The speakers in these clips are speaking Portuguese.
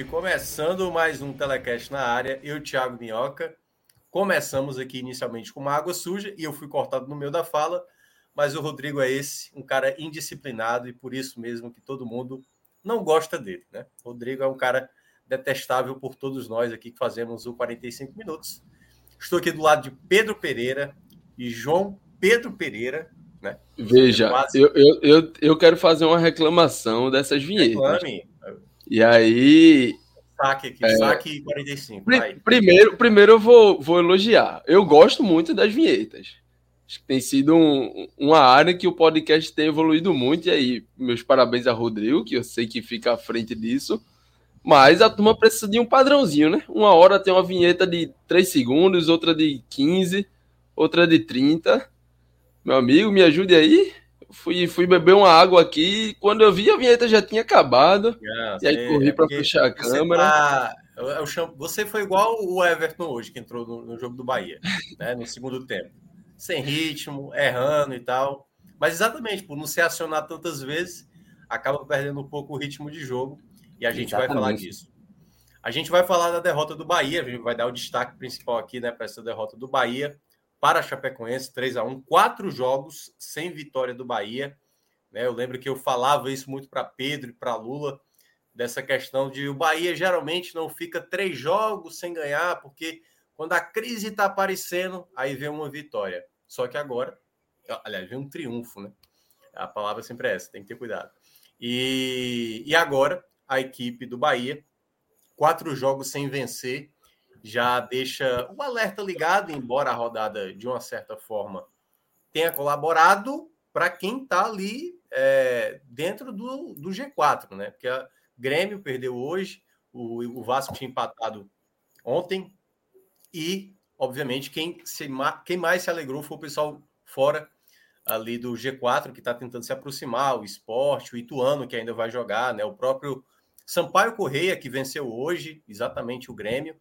Noite. Começando mais um Telecast na área. Eu, Thiago Minhoca. Começamos aqui inicialmente com uma água suja e eu fui cortado no meio da fala, mas o Rodrigo é esse, um cara indisciplinado e por isso mesmo que todo mundo não gosta dele, né? O Rodrigo é um cara detestável por todos nós aqui que fazemos o 45 minutos. Estou aqui do lado de Pedro Pereira e João Pedro Pereira, né? Veja, é quase... eu, eu, eu, eu quero fazer uma reclamação dessas vinhetas. Reclame. E aí. Saque aqui, é, saque 45. Vai. Primeiro, primeiro eu vou, vou elogiar. Eu gosto muito das vinhetas. Acho que tem sido um, uma área que o podcast tem evoluído muito. E aí, meus parabéns a Rodrigo, que eu sei que fica à frente disso. Mas a turma precisa de um padrãozinho, né? Uma hora tem uma vinheta de 3 segundos, outra de 15, outra de 30. Meu amigo, me ajude aí fui, fui beber uma água aqui. Quando eu vi, a vinheta já tinha acabado. Ah, e aí corri é para fechar a câmera. Tá, eu, chamo, você foi igual o Everton hoje, que entrou no, no jogo do Bahia, né, no segundo tempo. Sem ritmo, errando e tal. Mas exatamente, por não se acionar tantas vezes, acaba perdendo um pouco o ritmo de jogo. E a gente exatamente. vai falar disso. A gente vai falar da derrota do Bahia, a gente vai dar o destaque principal aqui né, para essa derrota do Bahia para a Chapecoense, 3 a 1 quatro jogos sem vitória do Bahia. Né? Eu lembro que eu falava isso muito para Pedro e para Lula, dessa questão de o Bahia geralmente não fica três jogos sem ganhar, porque quando a crise está aparecendo, aí vem uma vitória. Só que agora, aliás, vem um triunfo, né? A palavra sempre é essa, tem que ter cuidado. E, e agora, a equipe do Bahia, quatro jogos sem vencer, já deixa o alerta ligado, embora a rodada, de uma certa forma, tenha colaborado para quem está ali é, dentro do, do G4, né? Porque a Grêmio perdeu hoje, o, o Vasco tinha empatado ontem, e, obviamente, quem, se, quem mais se alegrou foi o pessoal fora ali do G4, que está tentando se aproximar, o esporte, o Ituano, que ainda vai jogar, né? O próprio Sampaio Correia, que venceu hoje, exatamente o Grêmio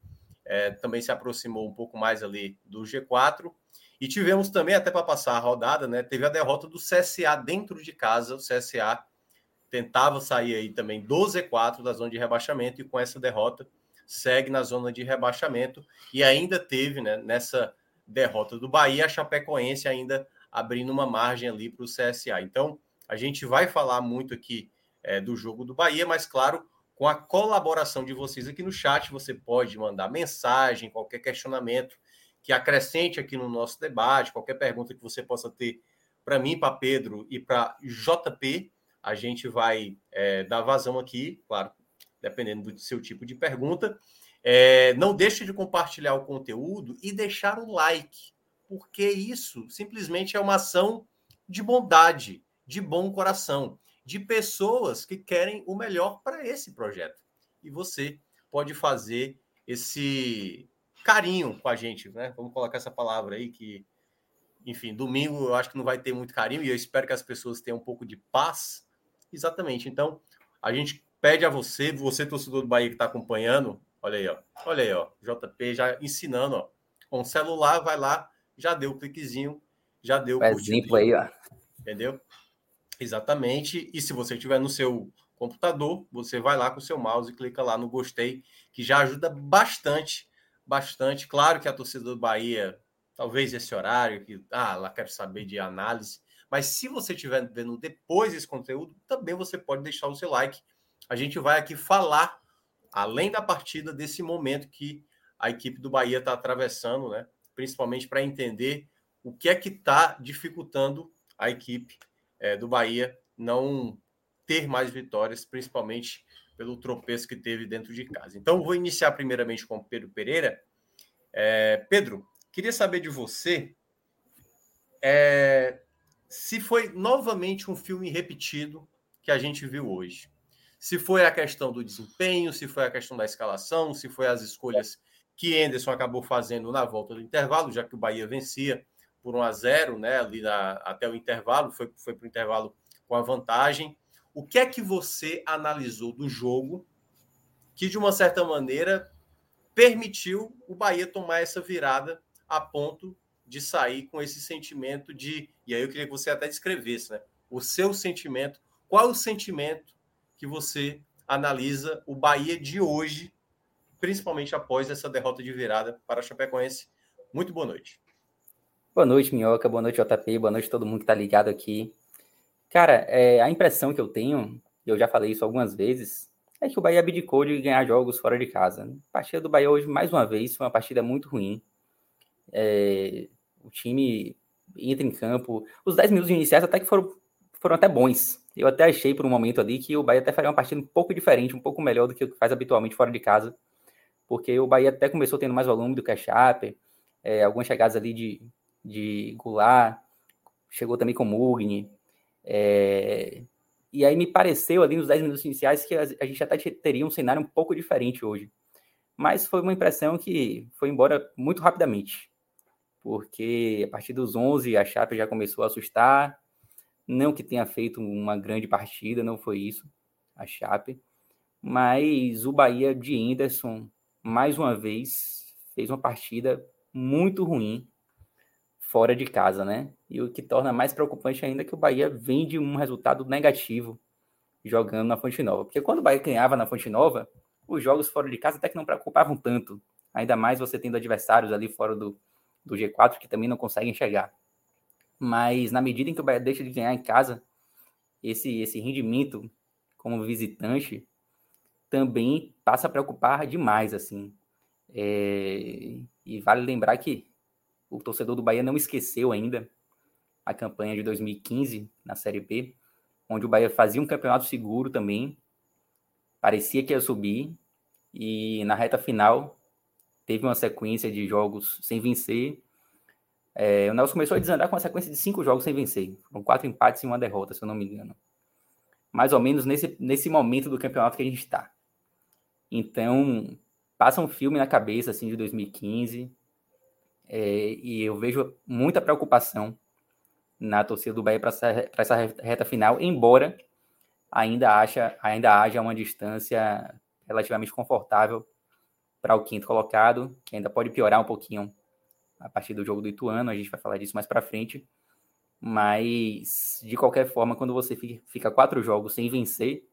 é, também se aproximou um pouco mais ali do G4. E tivemos também, até para passar a rodada, né? Teve a derrota do CSA dentro de casa. O CSA tentava sair aí também do Z4 da zona de rebaixamento, e com essa derrota segue na zona de rebaixamento. E ainda teve, né, nessa derrota do Bahia, a Chapecoense ainda abrindo uma margem ali para o CSA. Então, a gente vai falar muito aqui é, do jogo do Bahia, mas claro, com a colaboração de vocês aqui no chat. Você pode mandar mensagem, qualquer questionamento que acrescente aqui no nosso debate, qualquer pergunta que você possa ter para mim, para Pedro e para JP. A gente vai é, dar vazão aqui, claro, dependendo do seu tipo de pergunta. É, não deixe de compartilhar o conteúdo e deixar o like, porque isso simplesmente é uma ação de bondade, de bom coração de pessoas que querem o melhor para esse projeto. E você pode fazer esse carinho com a gente, né? Vamos colocar essa palavra aí que, enfim, domingo eu acho que não vai ter muito carinho e eu espero que as pessoas tenham um pouco de paz. Exatamente. Então, a gente pede a você, você torcedor do Bahia que está acompanhando, olha aí, ó, olha aí, ó, JP já ensinando, ó, com o celular vai lá, já deu o cliquezinho, já deu o exemplo aí, ó. Entendeu? Exatamente. E se você tiver no seu computador, você vai lá com o seu mouse e clica lá no gostei, que já ajuda bastante, bastante. Claro que a torcida do Bahia, talvez esse horário, que ah, ela quer saber de análise, mas se você estiver vendo depois esse conteúdo, também você pode deixar o seu like. A gente vai aqui falar, além da partida, desse momento que a equipe do Bahia está atravessando, né? Principalmente para entender o que é que está dificultando a equipe é, do Bahia não ter mais vitórias, principalmente pelo tropeço que teve dentro de casa. Então, vou iniciar primeiramente com o Pedro Pereira. É, Pedro, queria saber de você é, se foi novamente um filme repetido que a gente viu hoje. Se foi a questão do desempenho, se foi a questão da escalação, se foi as escolhas que Anderson acabou fazendo na volta do intervalo, já que o Bahia vencia por 1 a 0, né, ali na, até o intervalo, foi, foi para o intervalo com a vantagem. O que é que você analisou do jogo que, de uma certa maneira, permitiu o Bahia tomar essa virada a ponto de sair com esse sentimento de. E aí eu queria que você até descrevesse, né? O seu sentimento. Qual é o sentimento que você analisa o Bahia de hoje, principalmente após essa derrota de virada para a Chapecoense? Muito boa noite. Boa noite, Minhoca. Boa noite, JP. Boa noite todo mundo que está ligado aqui. Cara, é, a impressão que eu tenho, eu já falei isso algumas vezes, é que o Bahia abdicou de ganhar jogos fora de casa. A partida do Bahia hoje, mais uma vez, foi uma partida muito ruim. É, o time entra em campo. Os 10 minutos iniciais até que foram, foram até bons. Eu até achei por um momento ali que o Bahia até faria uma partida um pouco diferente, um pouco melhor do que o que faz habitualmente fora de casa. Porque o Bahia até começou tendo mais volume do que a Chape. É, algumas chegadas ali de, de Goulart, chegou também com Mugni. É, e aí me pareceu ali nos 10 minutos iniciais que a, gente até teria um cenário um pouco diferente hoje. Mas foi uma impressão que foi embora muito rapidamente. Porque a partir dos 11 a Chape já começou a assustar. Não que tenha feito uma grande partida, não foi isso, a Chape. Mas o Bahia de Henderson, mais uma vez, fez uma partida muito ruim fora de casa, né? E o que torna mais preocupante ainda é que o Bahia vem de um resultado negativo jogando na Fonte Nova. Porque quando o Bahia ganhava na Fonte Nova, os jogos fora de casa até que não preocupavam tanto. Ainda mais você tendo adversários ali fora do, do G4 que também não conseguem chegar. Mas na medida em que o Bahia deixa de ganhar em casa, esse, esse rendimento como visitante também passa a preocupar demais, assim. É... E vale lembrar que o torcedor do Bahia não esqueceu ainda a campanha de 2015 na Série B, onde o Bahia fazia um campeonato seguro também, parecia que ia subir, e na reta final teve uma sequência de jogos sem vencer. É, o Nelson começou a desandar com uma sequência de cinco jogos sem vencer, com quatro empates e uma derrota, se eu não me engano. Mais ou menos nesse, nesse momento do campeonato que a gente está. Então, passa um filme na cabeça assim de 2015, é, e eu vejo muita preocupação na torcida do Bahia para essa, essa reta final, embora ainda, acha, ainda haja uma distância relativamente confortável para o quinto colocado, que ainda pode piorar um pouquinho a partir do jogo do Ituano, a gente vai falar disso mais para frente. Mas, de qualquer forma, quando você fica quatro jogos sem vencer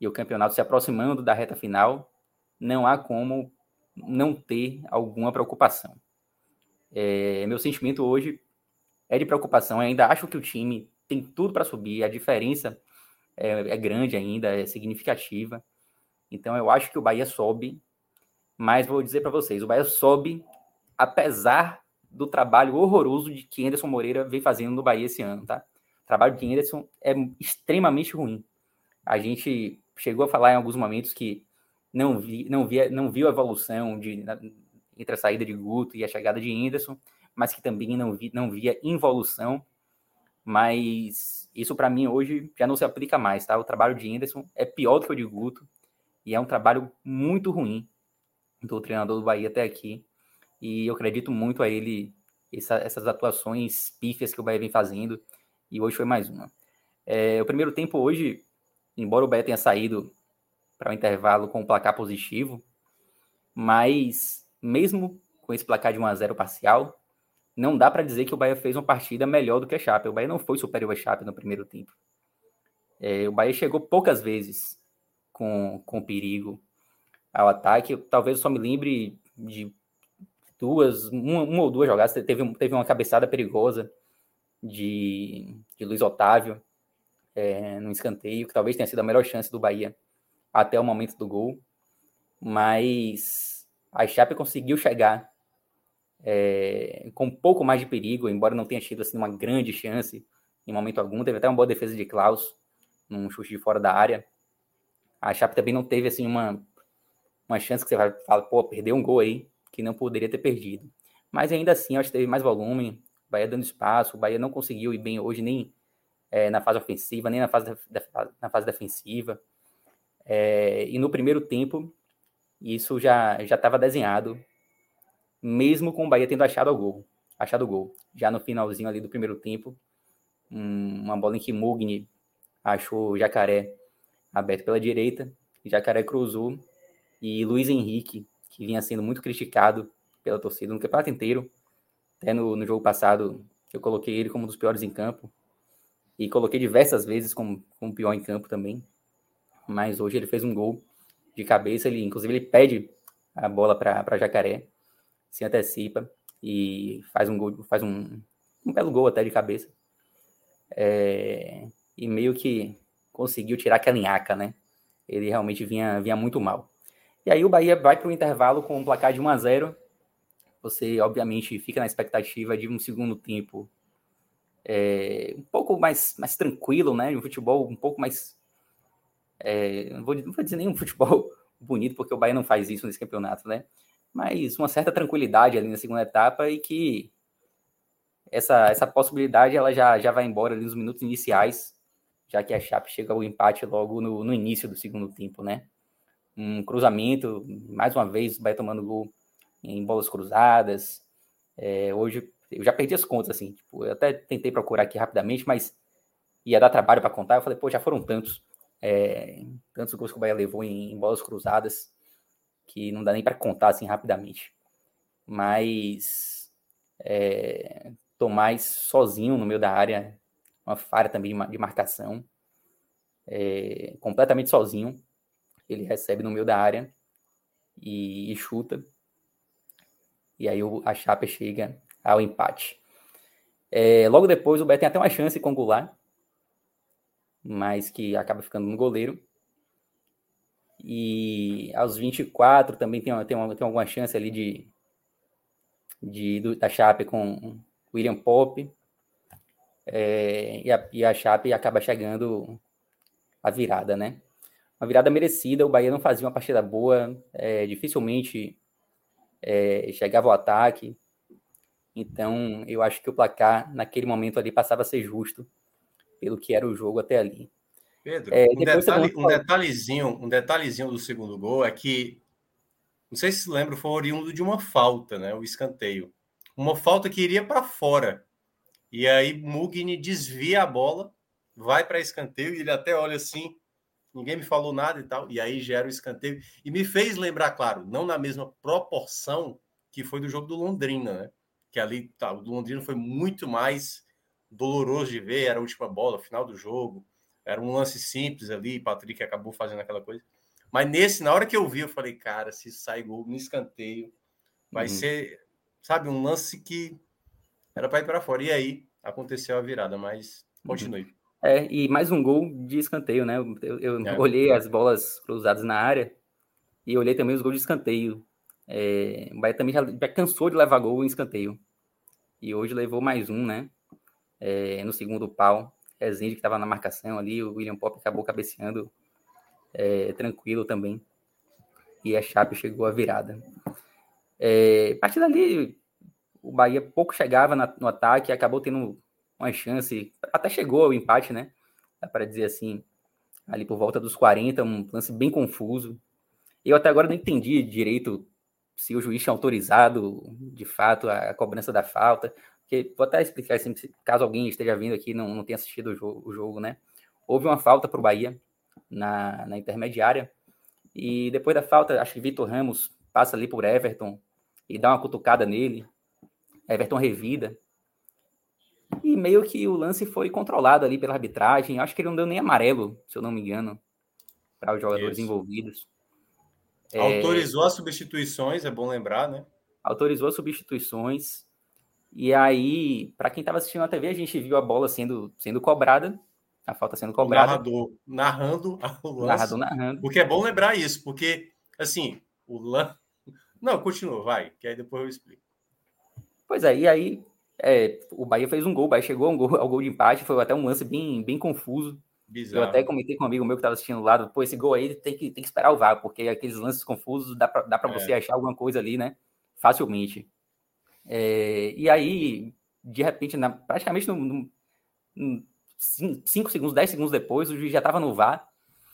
e o campeonato se aproximando da reta final, não há como não ter alguma preocupação. É, meu sentimento hoje é de preocupação. Eu ainda acho que o time tem tudo para subir, a diferença é, é, grande ainda, é significativa. Então eu acho que o Bahia sobe, mas vou dizer para vocês, o Bahia sobe apesar do trabalho horroroso de que Anderson Moreira vem fazendo no Bahia esse ano, tá? O trabalho de Anderson é extremamente ruim. A gente chegou a falar em alguns momentos que não, vi, não, via, não viu a evolução de, entre a saída de Guto e a chegada de Anderson, mas que também não, vi, não via involução. Mas isso para mim hoje já não se aplica mais, tá? O trabalho de Anderson é pior do que o de Guto e é um trabalho muito ruim do treinador do Bahia até aqui. E eu acredito muito a ele essa, essas atuações pífias que o Bahia vem fazendo e hoje foi mais uma. É, o primeiro tempo hoje, embora o Bahia tenha saído para o intervalo com um placar positivo, mas mesmo com esse placar de 1 a 0 parcial, não dá para dizer que o Bahia fez uma partida melhor do que a Chape. O Bahia não foi superior à Chape no primeiro tempo. É, o Bahia chegou poucas vezes com, com perigo ao ataque. Talvez eu só me lembre de duas, uma, uma ou duas jogadas. Teve, teve uma cabeçada perigosa de, de Luiz Otávio é, no escanteio, que talvez tenha sido a melhor chance do Bahia até o momento do gol. Mas a Chape conseguiu chegar é, com um pouco mais de perigo, embora não tenha tido assim, uma grande chance em momento algum. Teve até uma boa defesa de Klaus, num chute de fora da área. A Chape também não teve assim uma, uma chance que você vai falar, pô, perdeu um gol aí que não poderia ter perdido. Mas ainda assim, acho que teve mais volume, o Bahia dando espaço, o Bahia não conseguiu ir bem hoje nem é, na fase ofensiva, nem na fase, na fase defensiva. É, e no primeiro tempo, isso já estava desenhado, mesmo com o Bahia tendo achado o gol. Achado o gol. Já no finalzinho ali do primeiro tempo, um, uma bola em que Mugni achou o Jacaré aberto pela direita, Jacaré cruzou e Luiz Henrique, que vinha sendo muito criticado pela torcida no campeonato inteiro, até no, no jogo passado eu coloquei ele como um dos piores em campo e coloquei diversas vezes como, como pior em campo também, mas hoje ele fez um gol de cabeça, ele inclusive ele pede a bola para Jacaré, se antecipa e faz um gol, faz um, um belo gol até de cabeça. É, e meio que conseguiu tirar aquela linhaca, né? Ele realmente vinha, vinha muito mal. E aí o Bahia vai para o intervalo com um placar de 1 a 0 Você, obviamente, fica na expectativa de um segundo tempo é, um pouco mais, mais tranquilo, né? Um futebol um pouco mais. É, não, vou, não vou dizer nenhum futebol bonito, porque o Bahia não faz isso nesse campeonato, né? Mas uma certa tranquilidade ali na segunda etapa e que essa, essa possibilidade ela já, já vai embora ali nos minutos iniciais, já que a Chape chega ao empate logo no, no início do segundo tempo, né? Um cruzamento, mais uma vez, vai tomando gol em bolas cruzadas. É, hoje eu já perdi as contas, assim, tipo, eu até tentei procurar aqui rapidamente, mas ia dar trabalho para contar. Eu falei, pô, já foram tantos, é, tantos gols que o Bahia levou em, em bolas cruzadas que não dá nem para contar assim rapidamente. Mas é, Tomás sozinho no meio da área, uma falha também de marcação, é, completamente sozinho. Ele recebe no meio da área e, e chuta. E aí o, a Chapa chega ao empate. É, logo depois o Beto tem até uma chance com o Goulart, mas que acaba ficando no goleiro. E aos 24 também tem, tem, uma, tem alguma chance ali de, de do, da Chape com William Pop. É, e, a, e a Chape acaba chegando a virada, né? Uma virada merecida, o Bahia não fazia uma partida boa, é, dificilmente é, chegava ao ataque. Então, eu acho que o placar, naquele momento ali, passava a ser justo pelo que era o jogo até ali. Pedro, é, um, detalhe, um, detalhezinho, um detalhezinho do segundo gol é que, não sei se se lembra, foi oriundo de uma falta, né? O escanteio uma falta que iria para fora. E aí Mugni desvia a bola, vai para escanteio e ele até olha assim, ninguém me falou nada e tal, e aí gera o escanteio. E me fez lembrar, claro, não na mesma proporção que foi do jogo do Londrina, né? Que ali tá, o do Londrina foi muito mais doloroso de ver, era a última bola, final do jogo, era um lance simples ali, Patrick acabou fazendo aquela coisa. Mas nesse, na hora que eu vi, eu falei, cara, se sai gol no escanteio, vai uhum. ser sabe, um lance que era para ir para fora. E aí aconteceu a virada, mas continue. É, e mais um gol de escanteio, né? Eu, eu é. olhei as bolas cruzadas na área e olhei também os gols de escanteio. É, o Bahia também já, já, cansou de levar gol em escanteio. E hoje levou mais um, né? É, no segundo pau. Rezende que estava na marcação ali, o William Pop acabou cabeceando é, tranquilo também. E a Chape chegou à virada. É, a partir dali, o Bahia pouco chegava na, no ataque, acabou tendo uma chance, até chegou ao empate, né? Dá para dizer assim, ali por volta dos 40, um lance bem confuso. Eu até agora não entendi direito se o juiz tinha autorizado, de fato, a, a cobrança da falta. Porque, vou até explicar, assim, caso alguém esteja vindo aqui e não, não tenha assistido o jogo, o jogo, né? Houve uma falta para o Bahia na, na intermediária. E depois da falta, acho que Vitor Ramos passa ali por Everton e dá uma cutucada nele. Everton revida. E meio que o lance foi controlado ali pela arbitragem. Acho que ele não deu nem amarelo, se eu não me engano, para os jogadores Isso. envolvidos. Autorizou é... as substituições, é bom lembrar, né? Autorizou as substituições. E aí, para quem estava assistindo na TV, a gente viu a bola sendo, sendo cobrada, a falta sendo cobrada. O narrador narrando o lance. Narrador narrando. Porque é bom lembrar isso, porque, assim, o lance não, continua, vai, que aí depois eu explico. Pois é, e aí É, o Bahia fez um gol, o Bahia chegou ao gol, ao gol de empate, foi até um lance bem, bem confuso. Bizarro. Eu até comentei com um amigo meu que estava assistindo do lado, pô, esse gol aí tem que, tem que esperar o VAR, porque aqueles lances confusos dá para é. você achar alguma coisa ali, né? Facilmente. É, e aí, de repente, na, praticamente no, 5 segundos, 10 segundos depois, o juiz já estava no VAR.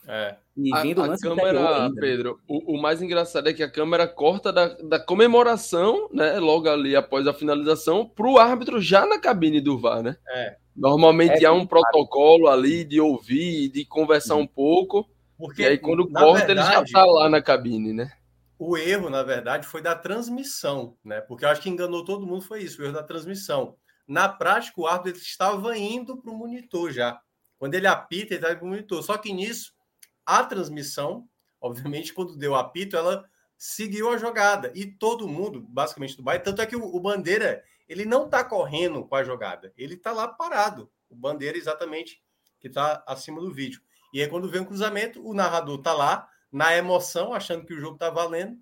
É. E vindo a, a câmera, ainda. Pedro, o, o, mais engraçado é que a câmera corta da, da comemoração, né? Logo ali após a finalização, para o árbitro já na cabine do VAR, né? É. Normalmente é, há um protocolo ali de ouvir, de conversar um pouco. Porque, e aí, quando corta, verdade, ele já está lá na cabine, né? O erro, na verdade, foi da transmissão, né? Porque eu acho que enganou todo mundo, foi isso, o erro da transmissão. Na prática, o árbitro estava indo para o monitor já. Quando ele apita, ele estava para o monitor. Só que nisso, a transmissão, obviamente, quando deu apito, ela seguiu a jogada. E todo mundo, basicamente, do Bahia, tanto é que o, o Bandeira, ele não está correndo com a jogada. Ele está lá parado. O Bandeira, exatamente, que está acima do vídeo. E aí, quando vem o cruzamento, o narrador está lá, na emoção, achando que o jogo está valendo.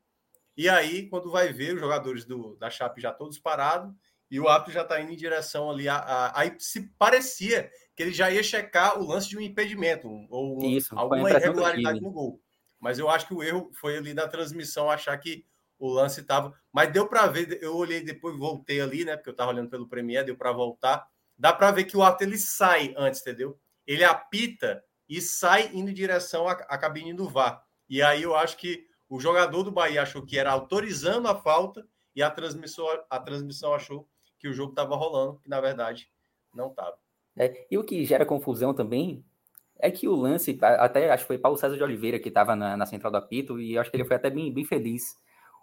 E aí, quando vai ver, os jogadores do, da Chape já todos parados, e o árbitro já está indo em direção ali. Aí se parecia que ele já ia checar o lance de um impedimento ou Isso, alguma irregularidade no gol. Mas eu acho que o erro foi ali na transmissão achar que o lance estava. Mas deu para ver, eu olhei depois, voltei ali, né? Porque eu estava olhando pelo Premier, deu para voltar. Dá para ver que o árbitro ele sai antes, entendeu? Ele apita e sai indo em direção à, à cabine do VAR. E aí eu acho que o jogador do Bahia achou que era autorizando a falta e a transmissão, a transmissão achou que o jogo estava rolando, que na verdade não estava. É, e o que gera confusão também é que o lance, até acho que foi Paulo César de Oliveira que estava na, na, central do apito, e acho que ele foi até bem, bem feliz.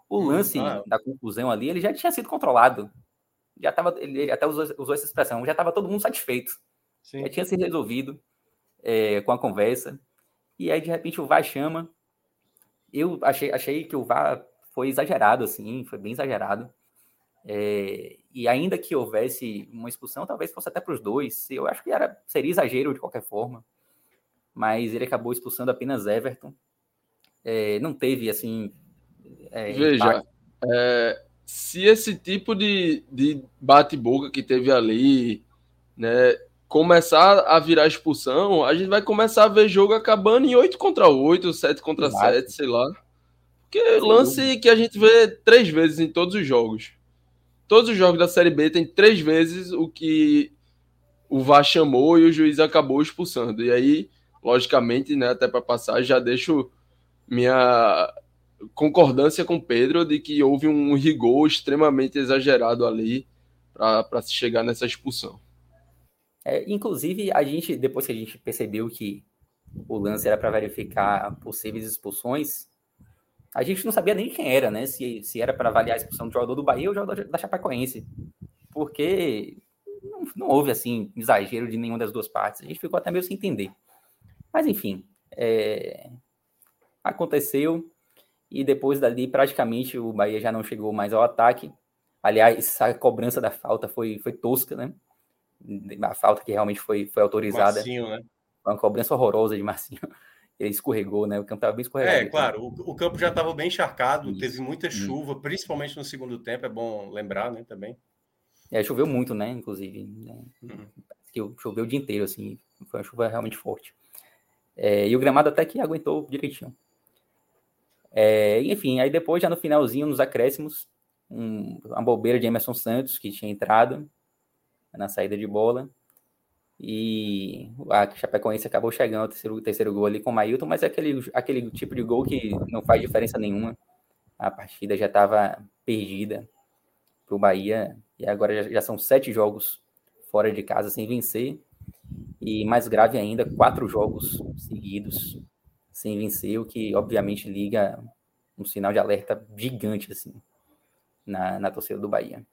O lance ah, da confusão ali, ele já tinha sido controlado. Já estava, ele até usou, usou, essa expressão, já estava todo mundo satisfeito. Sim. Já tinha sido resolvido é, com a conversa. E aí, de repente, o VAR chama. Eu achei, achei que o VAR foi exagerado, assim, foi bem exagerado. É, e ainda que houvesse uma expulsão, talvez fosse até para os dois. Eu acho que era, seria exagero de qualquer forma. Mas ele acabou expulsando apenas Everton. É, não teve, assim. É, Veja, é, se esse tipo de, de bate-boca que teve ali, né, começar a virar expulsão, a gente vai começar a ver jogo acabando em 8 contra 8, 7 contra Exato. 7, sei lá. Porque lance que a gente vê três vezes em todos os jogos todos os jogos da Série B tem três vezes o que o VAR chamou e o juiz acabou expulsando. E aí, logicamente, né, até para passar, já deixo minha concordância com o Pedro de que houve um rigor extremamente exagerado ali para se chegar nessa expulsão. É, inclusive, a gente, depois que a gente percebeu que o lance era para verificar possíveis expulsões, a gente não sabia nem quem era, né? Se, se era para avaliar a expulsão do jogador do Bahia ou do jogador da Chapecoense. Porque não, não, houve, assim, exagero de nenhuma das duas partes. A gente ficou até meio sem entender. Mas, enfim, é... aconteceu. E depois dali, praticamente, o Bahia já não chegou mais ao ataque. Aliás, a cobrança da falta foi, foi tosca, né? A falta que realmente foi, foi autorizada. Marcinho, né? Foi uma cobrança horrorosa de Marcinho ele escorregou, né? O campo estava bem escorregado. É, claro, o, o campo já estava bem encharcado, Isso. teve muita chuva, Isso. principalmente no segundo tempo, é bom lembrar, né, também. É, choveu muito, né, inclusive. Né? Uhum. Que choveu o dia inteiro, assim, foi uma chuva realmente forte. É, e o gramado até que aguentou direitinho. É, enfim, aí depois, já no finalzinho, nos acréscimos, um, uma bobeira de Emerson Santos, que tinha entrado na saída de bola, e a Chapecoense acabou chegando ao terceiro, terceiro gol ali com o Mailton, mas é aquele, aquele tipo de gol que não faz diferença nenhuma. A partida já estava perdida para o Bahia, e agora já, já, são sete jogos fora de casa sem vencer, e mais grave ainda, quatro jogos seguidos sem vencer, o que obviamente liga um sinal de alerta gigante assim na, na torcida do Bahia.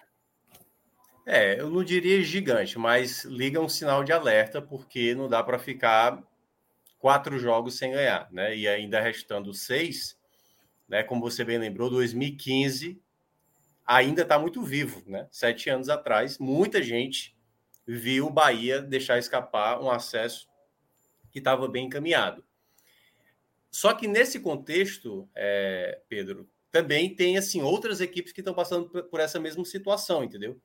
É, eu não diria gigante, mas liga um sinal de alerta, porque não dá para ficar quatro jogos sem ganhar, né? E ainda restando seis, né? Como você bem lembrou, 2015 ainda está muito vivo, né? Sete anos atrás, muita gente viu o Bahia deixar escapar um acesso que estava bem encaminhado. Só que nesse contexto, é, Pedro, também tem assim outras equipes que estão passando por essa mesma situação, entendeu?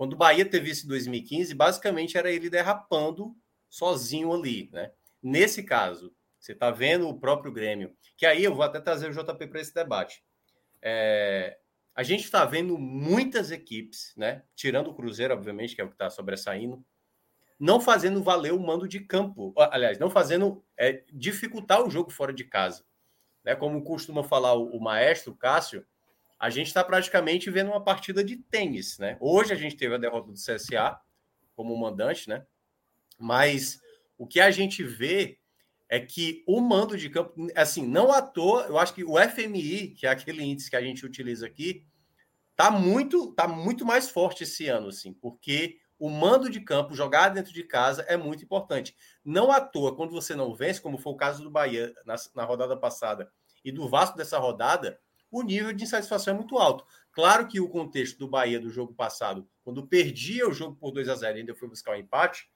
Quando o Bahia teve isso em 2015, basicamente era ele derrapando sozinho ali, né? Nesse caso, você está vendo o próprio Grêmio, que aí eu vou até trazer o JP para esse debate. É, a gente está vendo muitas equipes, né? Tirando o Cruzeiro, obviamente, que é o que está sobressaindo, não fazendo valer o mando de campo. Aliás, não fazendo é, dificultar o jogo fora de casa. Né? Como costuma falar o, o maestro Cássio, a gente está praticamente vendo uma partida de tênis. Né? Hoje a gente teve a derrota do CSA como mandante, né? mas o que a gente vê é que o mando de campo, assim, não à toa, eu acho que o FMI, que é aquele índice que a gente utiliza aqui, tá muito, tá muito mais forte esse ano, assim, porque o mando de campo, jogar dentro de casa, é muito importante. Não à toa, quando você não vence, como foi o caso do Bahia na, na rodada passada e do Vasco dessa rodada, o nível de insatisfação é muito alto. Claro que o contexto do Bahia do jogo passado, quando perdia o jogo por 2 a 0 e ainda foi buscar o um empate,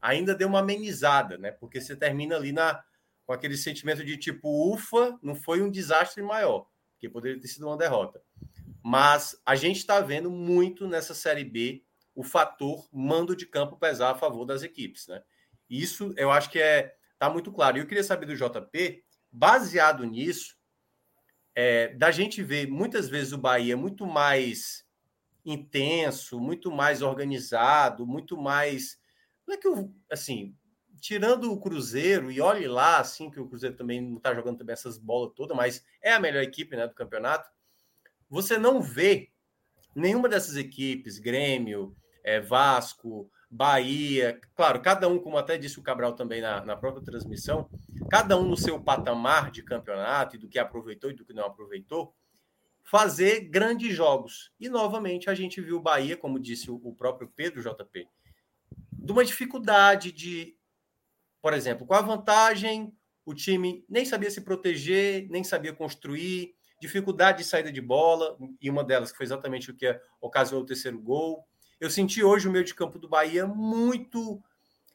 ainda deu uma amenizada, né? Porque você termina ali na, com aquele sentimento de tipo, ufa, não foi um desastre maior, que poderia ter sido uma derrota. Mas a gente está vendo muito nessa Série B o fator mando de campo pesar a favor das equipes, né? Isso eu acho que é tá muito claro. E eu queria saber do JP, baseado nisso, é, da gente ver muitas vezes o Bahia muito mais intenso, muito mais organizado, muito mais. Não é que eu, assim, tirando o Cruzeiro, e olhe lá, assim, que o Cruzeiro também não está jogando também essas bolas todas, mas é a melhor equipe né, do campeonato. Você não vê nenhuma dessas equipes, Grêmio, é, Vasco, Bahia, claro, cada um, como até disse o Cabral também na, na própria transmissão, cada um no seu patamar de campeonato e do que aproveitou e do que não aproveitou, fazer grandes jogos. E novamente a gente viu o Bahia, como disse o, o próprio Pedro JP, de uma dificuldade de, por exemplo, com a vantagem, o time nem sabia se proteger, nem sabia construir, dificuldade de saída de bola, e uma delas que foi exatamente o que ocasionou o terceiro gol. Eu senti hoje o meio de campo do Bahia muito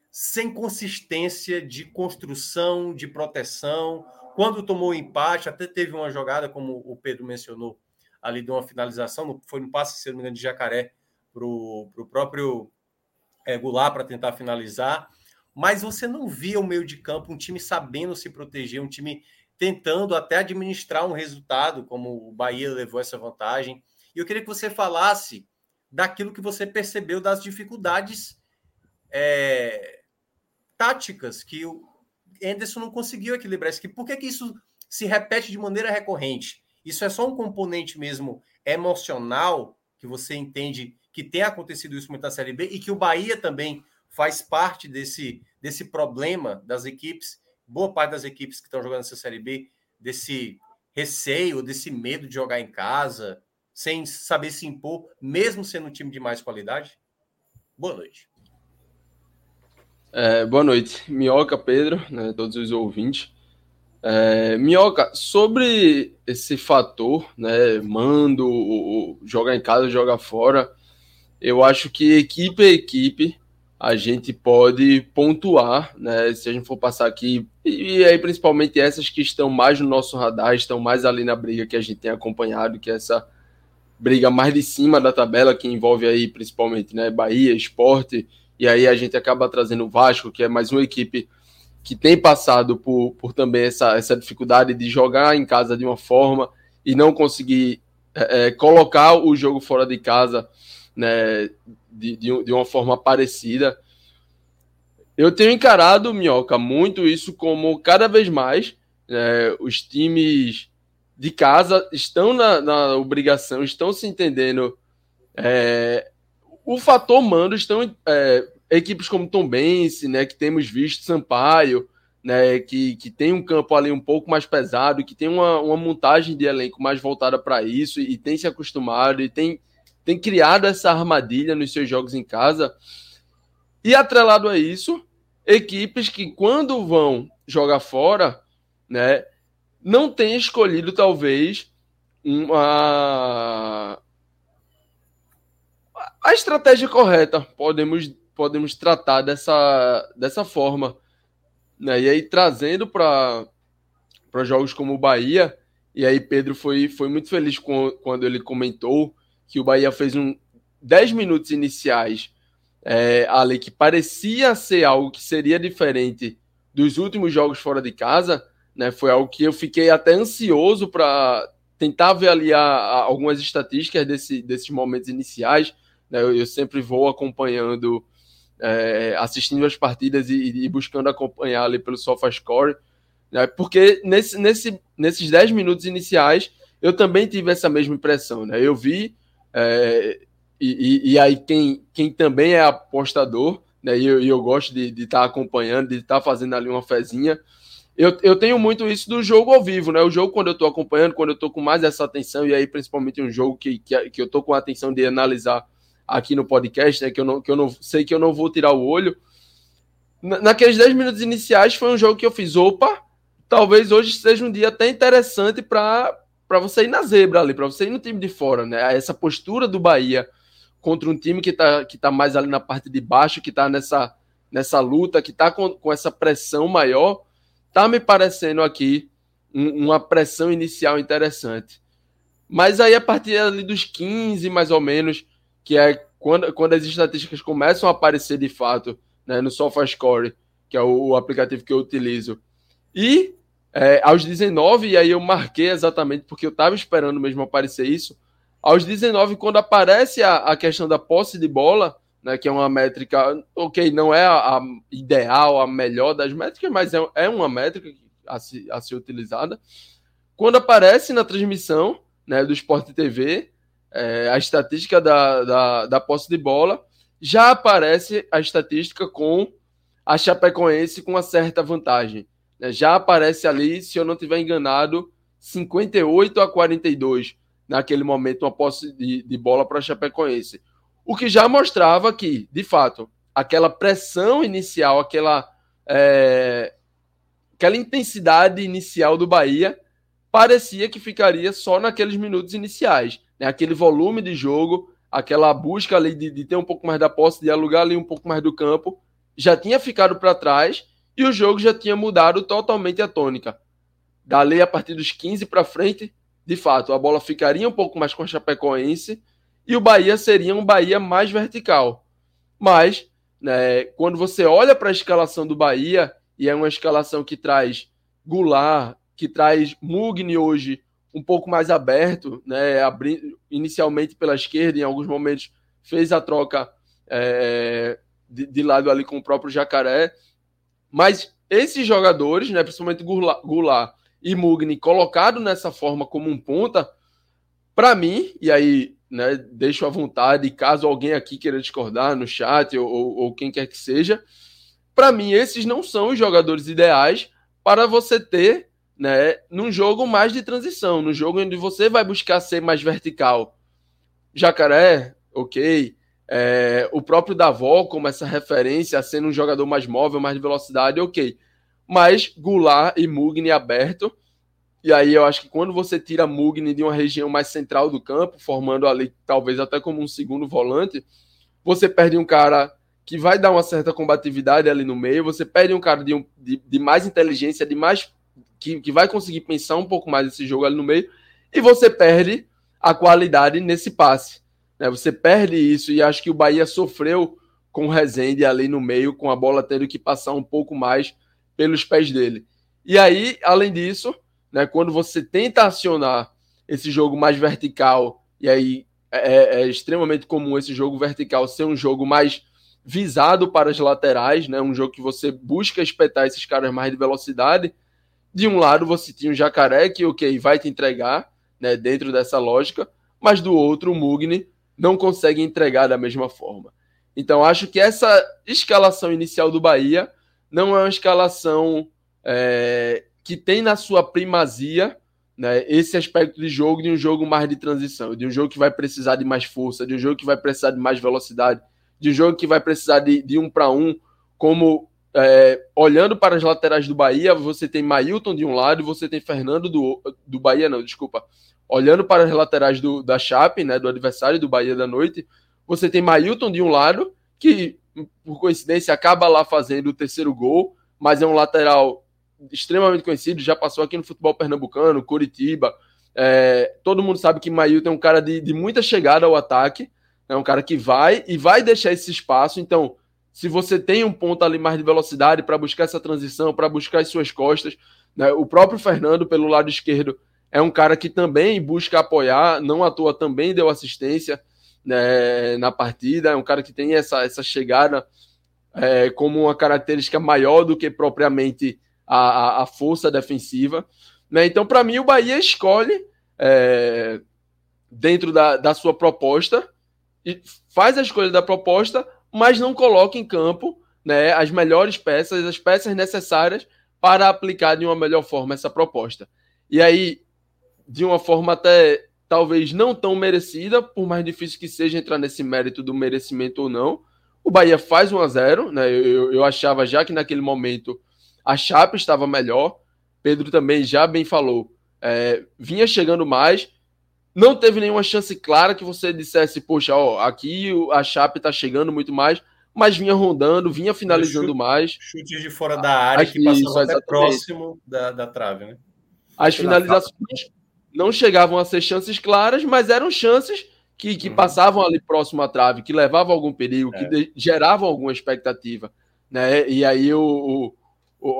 sem consistência de construção, de proteção. Quando tomou o empate, até teve uma jogada, como o Pedro mencionou, ali de uma finalização, foi no passe, se não me engano, de Jacaré para o próprio é, Goulart para tentar finalizar. Mas você não via o meio de campo, um time sabendo se proteger, um time tentando até administrar um resultado, como o Bahia levou essa vantagem. E eu queria que você falasse daquilo que você percebeu das dificuldades é, táticas que o Anderson não conseguiu equilibrar isso. Por que, que isso se repete de maneira recorrente? Isso é só um componente mesmo emocional que você entende que tem acontecido isso muito na Série B e que o Bahia também faz parte desse, desse problema das equipes, boa parte das equipes que estão jogando essa Série B, desse receio, desse medo de jogar em casa, sem saber se impor, mesmo sendo um time de mais qualidade? Boa noite. É, boa noite, Minhoca, Pedro, né, todos os ouvintes. É, Minhoca, sobre esse fator, né, mando, jogar em casa, jogar fora, eu acho que equipe a equipe a gente pode pontuar, né, se a gente for passar aqui, e, e aí principalmente essas que estão mais no nosso radar, estão mais ali na briga que a gente tem acompanhado, que é essa briga mais de cima da tabela, que envolve aí principalmente né, Bahia, Esporte, e aí a gente acaba trazendo o Vasco, que é mais uma equipe que tem passado por, por também essa, essa dificuldade de jogar em casa de uma forma e não conseguir é, é colocar o jogo fora de casa né, de, de, de uma forma parecida. Eu tenho encarado, Minhoca, muito isso como cada vez mais né, os times de casa estão na, na obrigação, estão se entendendo. É, o fator mando estão é, equipes como Tom Bense, né, que temos visto Sampaio, né, que, que tem um campo ali um pouco mais pesado, que tem uma, uma montagem de elenco mais voltada para isso e, e tem se acostumado e tem, tem criado essa armadilha nos seus jogos em casa. E atrelado a isso, equipes que quando vão jogar fora, né, não tem escolhido, talvez, uma. A estratégia correta, podemos, podemos tratar dessa, dessa forma. Né? E aí, trazendo para jogos como o Bahia, e aí Pedro foi, foi muito feliz com, quando ele comentou que o Bahia fez um, 10 minutos iniciais é, ali que parecia ser algo que seria diferente dos últimos jogos fora de casa, né? Foi algo que eu fiquei até ansioso para tentar avaliar algumas estatísticas desse, desses momentos iniciais. Né? Eu, eu, sempre vou acompanhando, é, assistindo as partidas e, e, buscando acompanhar ali pelo SofaScore, né? porque nesse, nesse, nesses 10 minutos iniciais eu também tive essa mesma impressão. Né? Eu vi é, e, e, e, aí, quem, quem também é apostador, né, e eu, eu gosto de estar tá acompanhando, de estar tá fazendo ali uma fezinha, eu, eu tenho muito isso do jogo ao vivo, né? O jogo, quando eu estou acompanhando, quando eu estou com mais essa atenção, e aí, principalmente, um jogo que, que, que eu estou com a atenção de analisar aqui no podcast, né? Que eu, não, que eu não sei que eu não vou tirar o olho. naqueles 10 minutos iniciais, foi um jogo que eu fiz, opa, talvez hoje seja um dia até interessante para você ir na zebra ali, para você ir no time de fora, né? Essa postura do Bahia contra um time que está que tá mais ali na parte de baixo, que está nessa, nessa luta, que está com, com essa pressão maior, tá me parecendo aqui um, uma pressão inicial interessante. Mas aí, a partir ali dos 15, mais ou menos, que é quando, quando as estatísticas começam a aparecer de fato né, no SofaScore, que é o, o aplicativo que eu utilizo, e é, aos 19, e aí eu marquei exatamente porque eu estava esperando mesmo aparecer isso, aos 19, quando aparece a, a questão da posse de bola, né, que é uma métrica, ok, não é a, a ideal, a melhor das métricas, mas é, é uma métrica a, se, a ser utilizada. Quando aparece na transmissão né, do Sport TV, é, a estatística da, da, da posse de bola, já aparece a estatística com a Chapecoense com uma certa vantagem. Né? Já aparece ali, se eu não estiver enganado, 58 a 42 naquele momento uma posse de, de bola para a Chapecoense. O que já mostrava que, de fato, aquela pressão inicial, aquela, é, aquela intensidade inicial do Bahia parecia que ficaria só naqueles minutos iniciais. Né? Aquele volume de jogo, aquela busca ali de, de ter um pouco mais da posse, de alugar ali um pouco mais do campo, já tinha ficado para trás e o jogo já tinha mudado totalmente a tônica. Dali, a partir dos 15 para frente, de fato, a bola ficaria um pouco mais com a Chapecoense e o Bahia seria um Bahia mais vertical. Mas, né, quando você olha para a escalação do Bahia, e é uma escalação que traz Goulart, que traz Mugni hoje um pouco mais aberto, né, inicialmente pela esquerda, em alguns momentos fez a troca é, de, de, lado ali com o próprio Jacaré. Mas esses jogadores, né, principalmente Goulart, e Mugni colocado nessa forma como um ponta, para mim, e aí né, deixo à vontade, caso alguém aqui queira discordar no chat ou, ou, ou quem quer que seja, para mim esses não são os jogadores ideais para você ter né, num jogo mais de transição, no jogo onde você vai buscar ser mais vertical. Jacaré, ok. É, o próprio Davó, como essa referência, sendo um jogador mais móvel, mais de velocidade, ok mas Goulart e Mugni aberto. E aí eu acho que quando você tira Mugni de uma região mais central do campo, formando ali talvez até como um segundo volante, você perde um cara que vai dar uma certa combatividade ali no meio, você perde um cara de, um, de, de mais inteligência, de mais que, que vai conseguir pensar um pouco mais esse jogo ali no meio, e você perde a qualidade nesse passe. Né? Você perde isso, e acho que o Bahia sofreu com o Rezende ali no meio, com a bola tendo que passar um pouco mais pelos pés dele. E aí, além disso, né, quando você tenta acionar esse jogo mais vertical, e aí é, é, é extremamente comum esse jogo vertical ser um jogo mais visado para as laterais, né, um jogo que você busca espetar esses caras mais de velocidade. De um lado você tinha o Jacaré, que ok, vai te entregar né, dentro dessa lógica, mas do outro o Mugni não consegue entregar da mesma forma. Então acho que essa escalação inicial do Bahia não é uma escalação é, que tem na sua primazia né, esse aspecto de jogo de um jogo mais de transição, de um jogo que vai precisar de mais força, de um jogo que vai precisar de mais velocidade, de um jogo que vai precisar de, de um para um, como é, olhando para as laterais do Bahia, você tem Mailton de um lado e você tem Fernando do, do Bahia, não, desculpa. Olhando para as laterais do, da Chape, né, do adversário do Bahia da noite, você tem Mailton de um lado, que por coincidência, acaba lá fazendo o terceiro gol, mas é um lateral extremamente conhecido, já passou aqui no futebol pernambucano, Curitiba. É, todo mundo sabe que Mailton é um cara de, de muita chegada ao ataque, É um cara que vai e vai deixar esse espaço. Então, se você tem um ponto ali mais de velocidade para buscar essa transição, para buscar as suas costas, né? o próprio Fernando, pelo lado esquerdo, é um cara que também busca apoiar, não à toa também deu assistência né, na partida, é um cara que tem essa, essa chegada é, como uma característica maior do que propriamente a, a, força defensiva. Né? Então, para mim, o Bahia escolhe é, dentro da, da sua proposta, e faz a escolha da proposta, mas não coloca em campo né, as melhores peças, as peças necessárias para aplicar de uma melhor forma essa proposta. E aí, de uma forma até talvez não tão merecida, por mais difícil que seja entrar nesse mérito do merecimento ou não, o Bahia faz 1 a 0 né? Eu, eu achava já que naquele momento a Chape estava melhor. Pedro também já bem falou. É, vinha chegando mais. Não teve nenhuma chance clara que você dissesse, poxa, ó, aqui a Chape está chegando muito mais, mas vinha rondando, vinha finalizando chute, mais. Chutes de fora da área que passavam até próximo da, da trave, né? As finalizações não chegavam a ser chances claras, mas eram chances que, que uhum. passavam ali próximo à trave, que levavam algum perigo, é. que de, geravam alguma expectativa. Né? E aí o,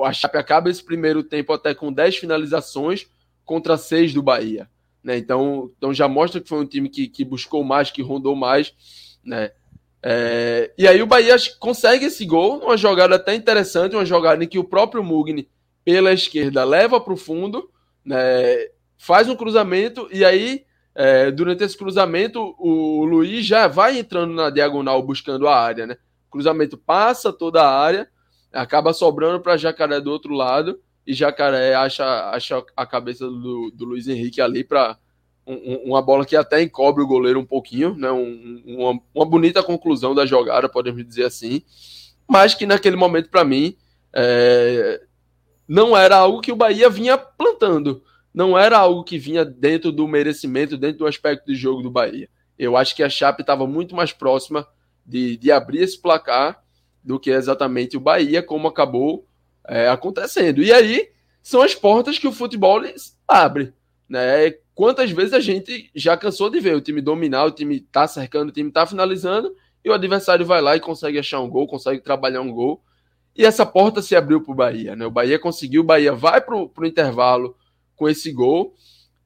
a Chape acaba esse primeiro tempo até com 10 finalizações contra 6 do Bahia. Né? Então, então já mostra que foi um time que, que buscou mais, que rondou mais. Né? É, e aí o Bahia consegue esse gol, uma jogada até interessante, uma jogada em que o próprio Mugni, pela esquerda, leva para o fundo, né? faz um cruzamento e aí é, durante esse cruzamento o Luiz já vai entrando na diagonal buscando a área, né? O cruzamento passa toda a área, acaba sobrando para Jacaré do outro lado e Jacaré acha, acha a cabeça do, do Luiz Henrique ali para um, uma bola que até encobre o goleiro um pouquinho, né? Um, uma, uma, bonita conclusão da jogada, podemos dizer assim, mas que naquele momento para mim é, não era algo que o Bahia vinha plantando não era algo que vinha dentro do merecimento, dentro do aspecto de jogo do Bahia. Eu acho que a Chape estava muito mais próxima de, de abrir esse placar do que exatamente o Bahia, como acabou é, acontecendo. E aí são as portas que o futebol abre. Né? Quantas vezes a gente já cansou de ver o time dominar, o time tá cercando, o time tá finalizando, e o adversário vai lá e consegue achar um gol, consegue trabalhar um gol. E essa porta se abriu para o Bahia. Né? O Bahia conseguiu, o Bahia vai para o intervalo com esse gol.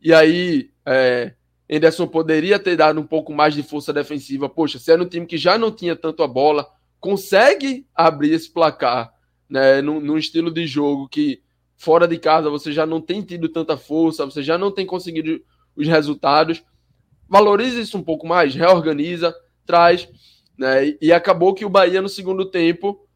E aí, é, Anderson poderia ter dado um pouco mais de força defensiva. Poxa, se era um time que já não tinha tanto a bola, consegue abrir esse placar, né, num, num estilo de jogo que fora de casa você já não tem tido tanta força, você já não tem conseguido os resultados. Valoriza isso um pouco mais, reorganiza, traz. Né, e acabou que o Bahia no segundo tempo,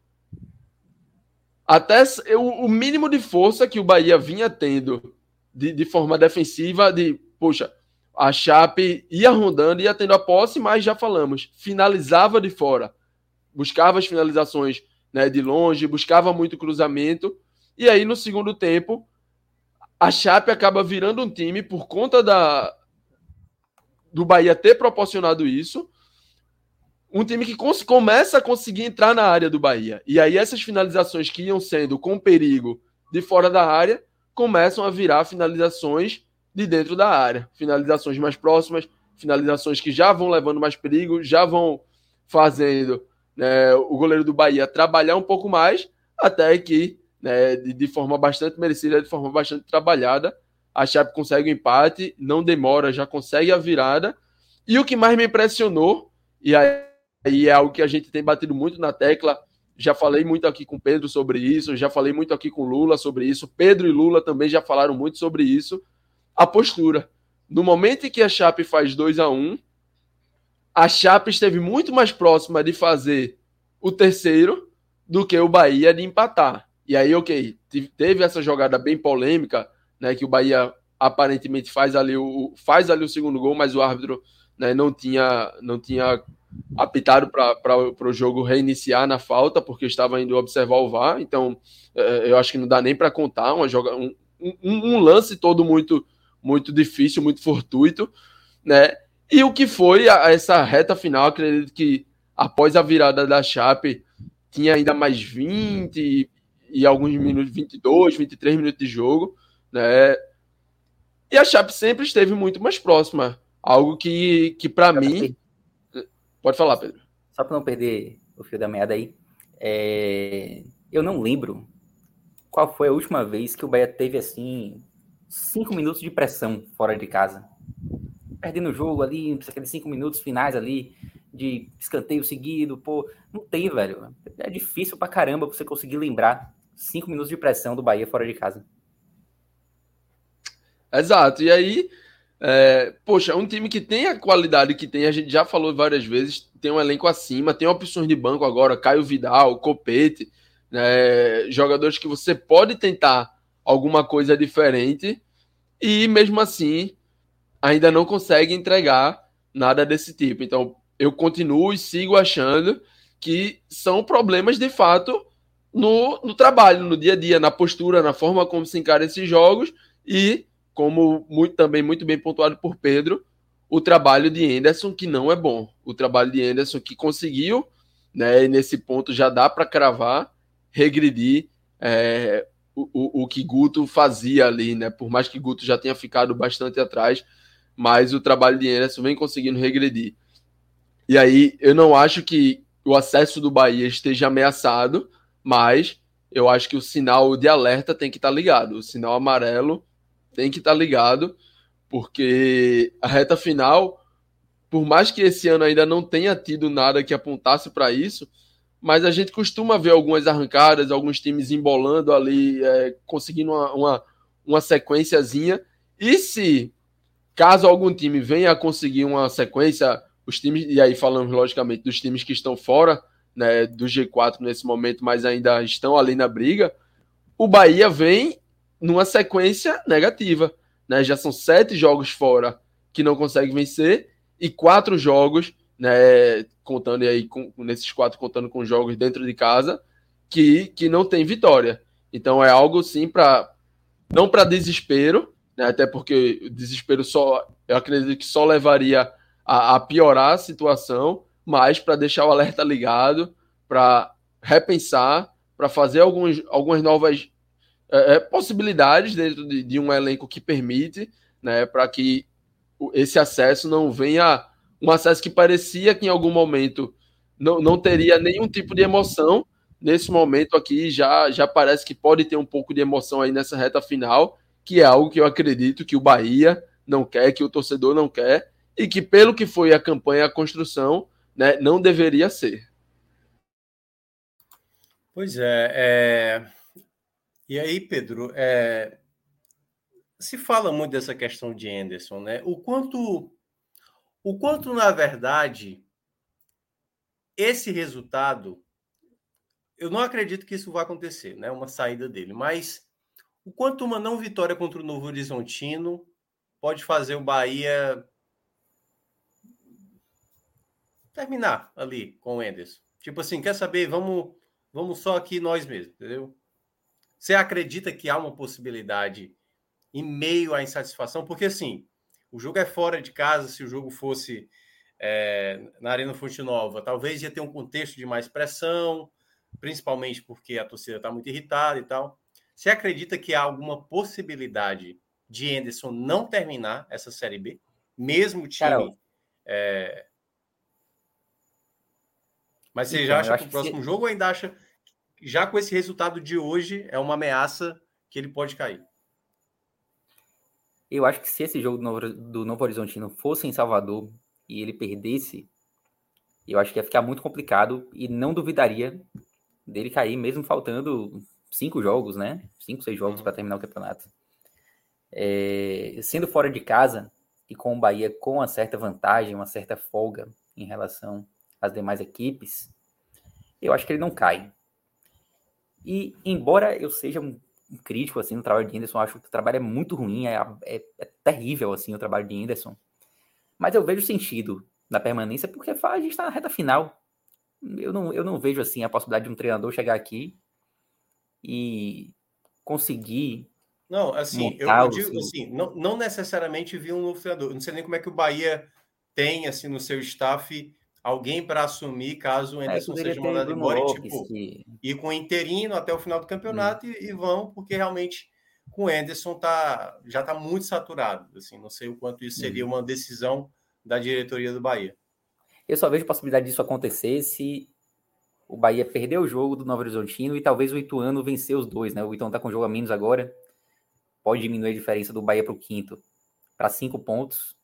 até o, o mínimo de força que o Bahia vinha tendo de, de forma defensiva, de, poxa, a Chape ia rondando, ia tendo a posse, mas já falamos, finalizava de fora, buscava as finalizações né, de longe, buscava muito cruzamento, e aí no segundo tempo, a Chape acaba virando um time por conta da do Bahia ter proporcionado isso, um time que começa a conseguir entrar na área do Bahia. E aí essas finalizações que iam sendo com perigo de fora da área, começam a virar finalizações de dentro da área. Finalizações mais próximas, finalizações que já vão levando mais perigo, já vão fazendo né, o goleiro do Bahia trabalhar um pouco mais, até que, né, de, de, forma bastante merecida, de forma bastante trabalhada, a Chape consegue o empate, não demora, já consegue a virada. E o que mais me impressionou, e aí é algo que a gente tem batido muito na tecla já falei muito aqui com Pedro sobre isso, já falei muito aqui com Lula sobre isso. Pedro e Lula também já falaram muito sobre isso. A postura. No momento em que a Chape faz 2 a 1 um, a Chape esteve muito mais próxima de fazer o terceiro do que o Bahia de empatar. E aí, ok, teve essa jogada bem polêmica, né, que o Bahia aparentemente faz ali o, faz ali o segundo gol, mas o árbitro né, não tinha não tinha apitado para o jogo reiniciar na falta, porque estava indo observar o VAR. Então, é, eu acho que não dá nem para contar uma joga, um, um, um, lance todo muito muito difícil, muito fortuito, né? E o que foi a, essa reta final, acredito que após a virada da Chape, tinha ainda mais 20 e, e alguns minutos, 22, 23 minutos de jogo, né? E a Chape sempre esteve muito mais próxima, algo que, que para mim Pode falar, Pedro. Só para não perder o fio da meada aí, é... eu não lembro qual foi a última vez que o Bahia teve assim cinco minutos de pressão fora de casa. Perdendo o jogo ali, aqueles cinco minutos finais ali de escanteio seguido, pô, não tem, velho. É difícil pra caramba você conseguir lembrar cinco minutos de pressão do Bahia fora de casa. Exato. E aí, é, poxa, um time que tem a qualidade que tem, a gente já falou várias vezes, tem um elenco acima, tem opções de banco agora, Caio Vidal, Copete, né, jogadores que você pode tentar alguma coisa diferente e mesmo assim ainda não consegue entregar nada desse tipo. Então, eu continuo e sigo achando que são problemas de fato no, no trabalho, no dia a dia, na postura, na forma como se encara esses jogos e como muito, também muito bem pontuado por Pedro, o trabalho de Anderson que não é bom. O trabalho de Anderson que conseguiu, né, e nesse ponto já dá para cravar, regredir é, o, o, o, que Guto fazia ali, né? Por mais que Guto já tenha ficado bastante atrás, mas o trabalho de Anderson vem conseguindo regredir. E aí eu não acho que o acesso do Bahia esteja ameaçado, mas eu acho que o sinal de alerta tem que estar tá ligado. O sinal amarelo tem que estar tá ligado, porque a reta final, por mais que esse ano ainda não tenha tido nada que apontasse para isso, mas a gente costuma ver algumas arrancadas, alguns times embolando ali, é, conseguindo uma, uma, uma sequenciazinha. E se, caso algum time venha a conseguir uma sequência, os times, e aí falamos logicamente dos times que estão fora né, do G4 nesse momento, mas ainda estão ali na briga, o Bahia vem numa sequência negativa. Né? Já são sete jogos fora que não consegue vencer e quatro jogos, né, contando aí com, nesses quatro contando com jogos dentro de casa, que, que não tem vitória. Então é algo sim para não para desespero, né, até porque o desespero só eu acredito que só levaria a, a piorar a situação, mas para deixar o alerta ligado, para repensar, para fazer alguns, algumas novas é, é, possibilidades dentro de, de, um elenco que permite, né, para que esse acesso não venha um acesso que parecia que em algum momento não, não teria nenhum tipo de emoção. Nesse momento aqui já, já parece que pode ter um pouco de emoção aí nessa reta final, que é algo que eu acredito que o Bahia não quer, que o torcedor não quer, e que pelo que foi a campanha, a construção, né, não deveria ser. Pois é, é... E aí, Pedro, é... se fala muito dessa questão de Anderson, né? O quanto, o quanto na verdade esse resultado, eu não acredito que isso vai acontecer, né? Uma saída dele, mas o quanto uma não vitória contra o Novo Horizontino pode fazer o Bahia terminar ali com o Anderson. Tipo assim, quer saber? Vamos, vamos só aqui nós mesmos, entendeu? Você acredita que há uma possibilidade em meio à insatisfação? Porque assim, o jogo é fora de casa. Se o jogo fosse é, na Arena Fonte Nova, talvez ia ter um contexto de mais pressão, principalmente porque a torcida está muito irritada e tal. Você acredita que há alguma possibilidade de Anderson não terminar essa Série B? Mesmo o time. É... Mas você então, já acha que o próximo que... jogo ou ainda acha já com esse resultado de hoje, é uma ameaça que ele pode cair. Eu acho que se esse jogo do Novo, do Novo Horizontino fosse em Salvador e ele perdesse, eu acho que ia ficar muito complicado e não duvidaria dele cair, mesmo faltando cinco jogos, né? Cinco, seis jogos uhum. para terminar o campeonato. É, sendo fora de casa e com o Bahia com uma certa vantagem, uma certa folga em relação às demais equipes, eu acho que ele não cai. E embora eu seja um, crítico assim no trabalho de Anderson, acho que o trabalho é muito ruim, é, é, é terrível assim o trabalho de Anderson. Mas eu vejo sentido na permanência porque a gente está na reta final. Eu não, eu não vejo assim a possibilidade de um treinador chegar aqui e conseguir. Não, assim, eu, eu digo assim, não, não necessariamente vir um novo treinador. Não sei nem como é que o Bahia tem assim no seu staff alguém para assumir caso o é, Anderson é, seja mandado embora e tipo, que... ir com o interino até o final do campeonato hum. e, e, vão, porque realmente com o Anderson tá, já está muito saturado. Assim, não sei o quanto isso seria hum. uma decisão da diretoria do Bahia. Eu só vejo possibilidade disso acontecer se o Bahia perder o jogo do Novo Horizontino e talvez o Ituano vencer os dois, né? O Ituano tá com jogo a menos agora, pode diminuir a diferença do Bahia para o quinto para cinco pontos.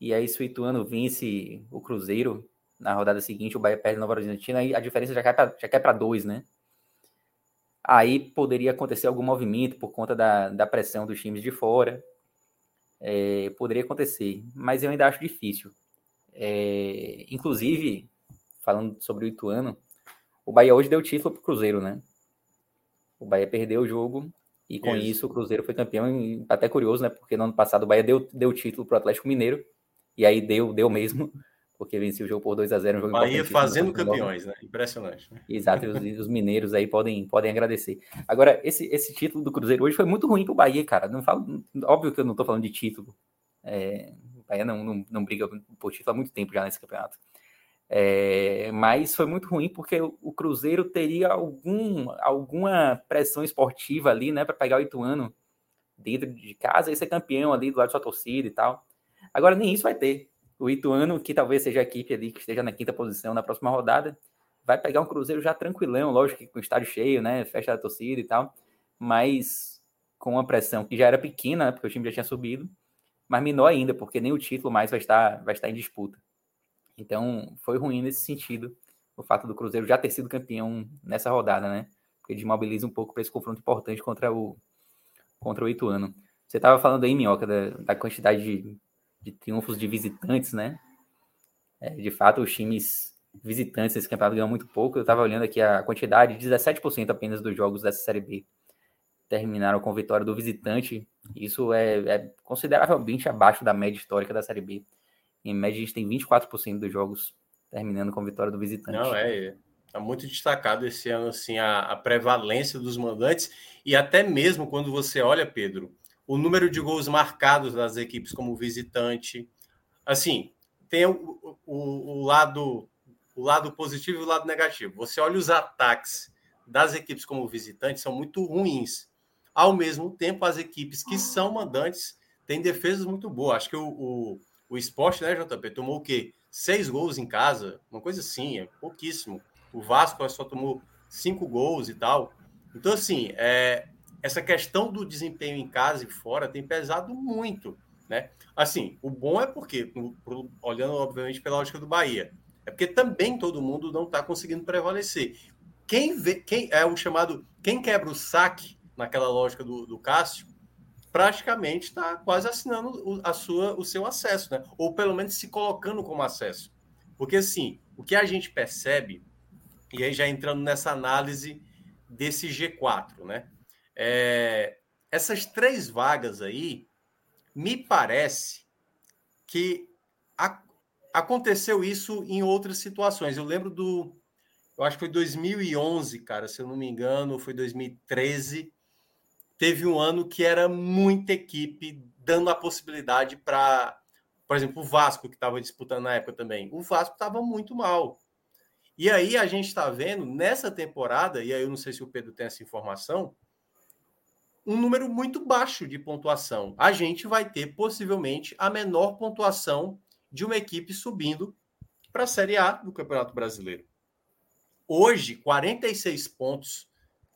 E aí, se o Ituano vence o Cruzeiro na rodada seguinte, o Bahia perde o Novo Horizontino, aí a diferença já cai para dois, né? Aí poderia acontecer algum movimento por conta da, da pressão dos times de fora. É, poderia acontecer, mas eu ainda acho difícil. É, inclusive, falando sobre o Ituano, o Bahia hoje deu título para o Cruzeiro, né? O Bahia perdeu o jogo e com isso. isso o Cruzeiro foi campeão. E até curioso, né? Porque no ano passado o Bahia deu, deu título para o Atlético Mineiro e aí deu, deu mesmo, porque venceu o jogo por 2 a 0 um jogo Bahia fazendo campeões, né? Impressionante. Né? Exato, os, os, mineiros aí podem, podem agradecer. Agora, esse, esse título do Cruzeiro hoje foi muito ruim para o Bahia, cara. Não falo, óbvio que eu não estou falando de título. É, o Bahia não, não, não briga por título há muito tempo já nesse campeonato. É, mas foi muito ruim porque o, Cruzeiro teria algum, alguma pressão esportiva ali, né, para pegar o Ituano dentro de casa e ser campeão ali do lado da sua torcida e tal. Agora nem isso vai ter. O Ituano, que talvez seja a equipe ali que esteja na quinta posição na próxima rodada, vai pegar um Cruzeiro já tranquilão, lógico que com o estádio cheio, né, festa da torcida e tal, mas com uma pressão que já era pequena, né, porque o time já tinha subido, mas menor ainda, porque nem o título mais vai estar, vai estar em disputa. Então, foi ruim nesse sentido, o fato do Cruzeiro já ter sido campeão nessa rodada, né? Porque desmobiliza um pouco para esse confronto importante contra o, contra o Ituano. Você estava falando aí, Minhoca, da, da quantidade de, de, triunfos de visitantes, né? É, de fato, os times visitantes nesse campeonato ganham muito pouco. Eu estava olhando aqui a quantidade, 17% apenas dos jogos dessa Série B terminaram com vitória do visitante. Isso é, é consideravelmente abaixo da média histórica da Série B. Em média, a gente tem 24% dos jogos terminando com vitória do visitante. Não, é. Está muito destacado esse ano assim, a, a, prevalência dos mandantes. E até mesmo quando você olha, Pedro, o número de gols marcados das equipes como visitante. Assim, tem o, o, o lado o lado positivo e o lado negativo. Você olha os ataques das equipes como visitante são muito ruins. Ao mesmo tempo, as equipes que são mandantes têm defesas muito boas. Acho que o, o, o esporte, né, JP, tomou o quê? Seis gols em casa, uma coisa assim, é pouquíssimo. O Vasco só tomou cinco gols e tal. Então, assim, é, essa questão do desempenho em casa e fora tem pesado muito, né? Assim, o bom é porque, olhando obviamente pela lógica do Bahia, é porque também todo mundo não está conseguindo prevalecer. Quem vê, quem é o chamado, quem quebra o saque naquela lógica do, do Cássio, praticamente está quase assinando a sua, o seu acesso, né? Ou pelo menos se colocando como acesso. Porque assim, o que a gente percebe, e aí já entrando nessa análise desse G4, né? É, essas três vagas aí, me parece que a, aconteceu isso em outras situações. Eu lembro do. Eu acho que foi 2011, cara, se eu não me engano, foi 2013 teve um ano que era muita equipe dando a possibilidade para, por exemplo, o Vasco, que estava disputando na época também. O Vasco estava muito mal. E aí a gente está vendo nessa temporada, e aí eu não sei se o Pedro tem essa informação, um número muito baixo de pontuação. A gente vai ter possivelmente a menor pontuação de uma equipe subindo para a Série A do Campeonato Brasileiro. Hoje, 46 pontos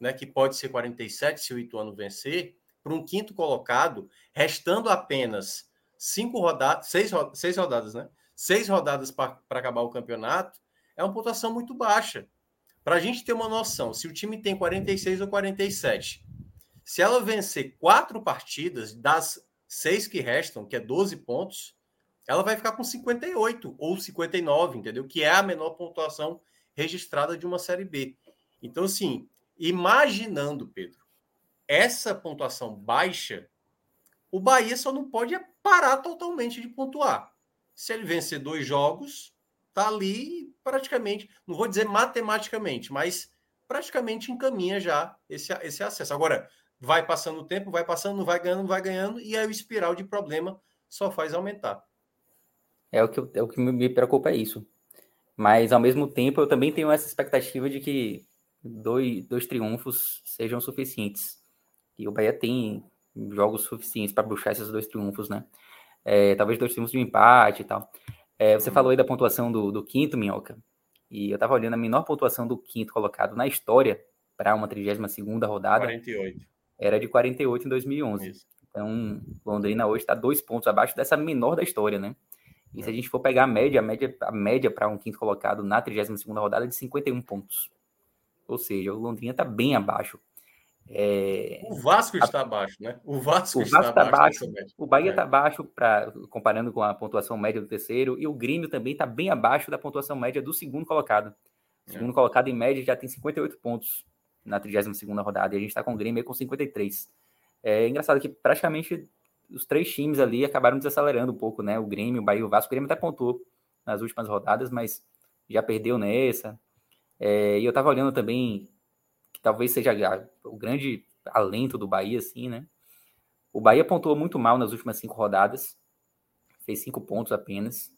né, que pode ser 47 se o Ituano vencer, para um quinto colocado, restando apenas cinco rodadas, seis, seis rodadas, né? Seis rodadas para acabar o campeonato, é uma pontuação muito baixa. Para a gente ter uma noção, se o time tem 46 ou 47, se ela vencer quatro partidas das seis que restam, que é 12 pontos, ela vai ficar com 58 ou 59, entendeu? Que é a menor pontuação registrada de uma Série B. Então, assim, Imaginando, Pedro, essa pontuação baixa, o Bahia só não pode parar totalmente de pontuar. Se ele vencer dois jogos, tá ali praticamente, não vou dizer matematicamente, mas praticamente encaminha já esse, esse acesso. Agora, vai passando o tempo, vai passando, vai ganhando, vai ganhando, e aí o espiral de problema só faz aumentar. É o que, é o que me preocupa é isso. Mas, ao mesmo tempo, eu também tenho essa expectativa de que dois, dois triunfos sejam suficientes. E o Bahia tem jogos suficientes para bruxar esses dois triunfos, né? É, talvez dois triunfos de um empate e tal. É, você falou aí da pontuação do, do quinto, Minhoca. E eu tava olhando a menor pontuação do quinto colocado na história para uma 32 segunda rodada. 48. Era de 48 em 2011. Isso. Então, Londrina hoje está dois pontos abaixo dessa menor da história, né? E se a gente for pegar a média, a média, a média para um quinto colocado na 32 segunda rodada é de 51 pontos. Ou seja, o Londrina está bem abaixo. É... O Vasco está abaixo, né? O Vasco, o Vasco está abaixo. abaixo o Bahia está é. abaixo, pra, comparando com a pontuação média do terceiro. E o Grêmio também está bem abaixo da pontuação média do segundo colocado. O segundo é. colocado, em média, já tem 58 pontos na 32 rodada. E a gente está com o Grêmio com 53. É engraçado que praticamente os três times ali acabaram desacelerando um pouco, né? O Grêmio, o Bahia e o Vasco. O Grêmio até pontuou nas últimas rodadas, mas já perdeu nessa. É, e eu estava olhando também que talvez seja o grande alento do Bahia, assim, né? O Bahia pontuou muito mal nas últimas cinco rodadas, fez cinco pontos apenas.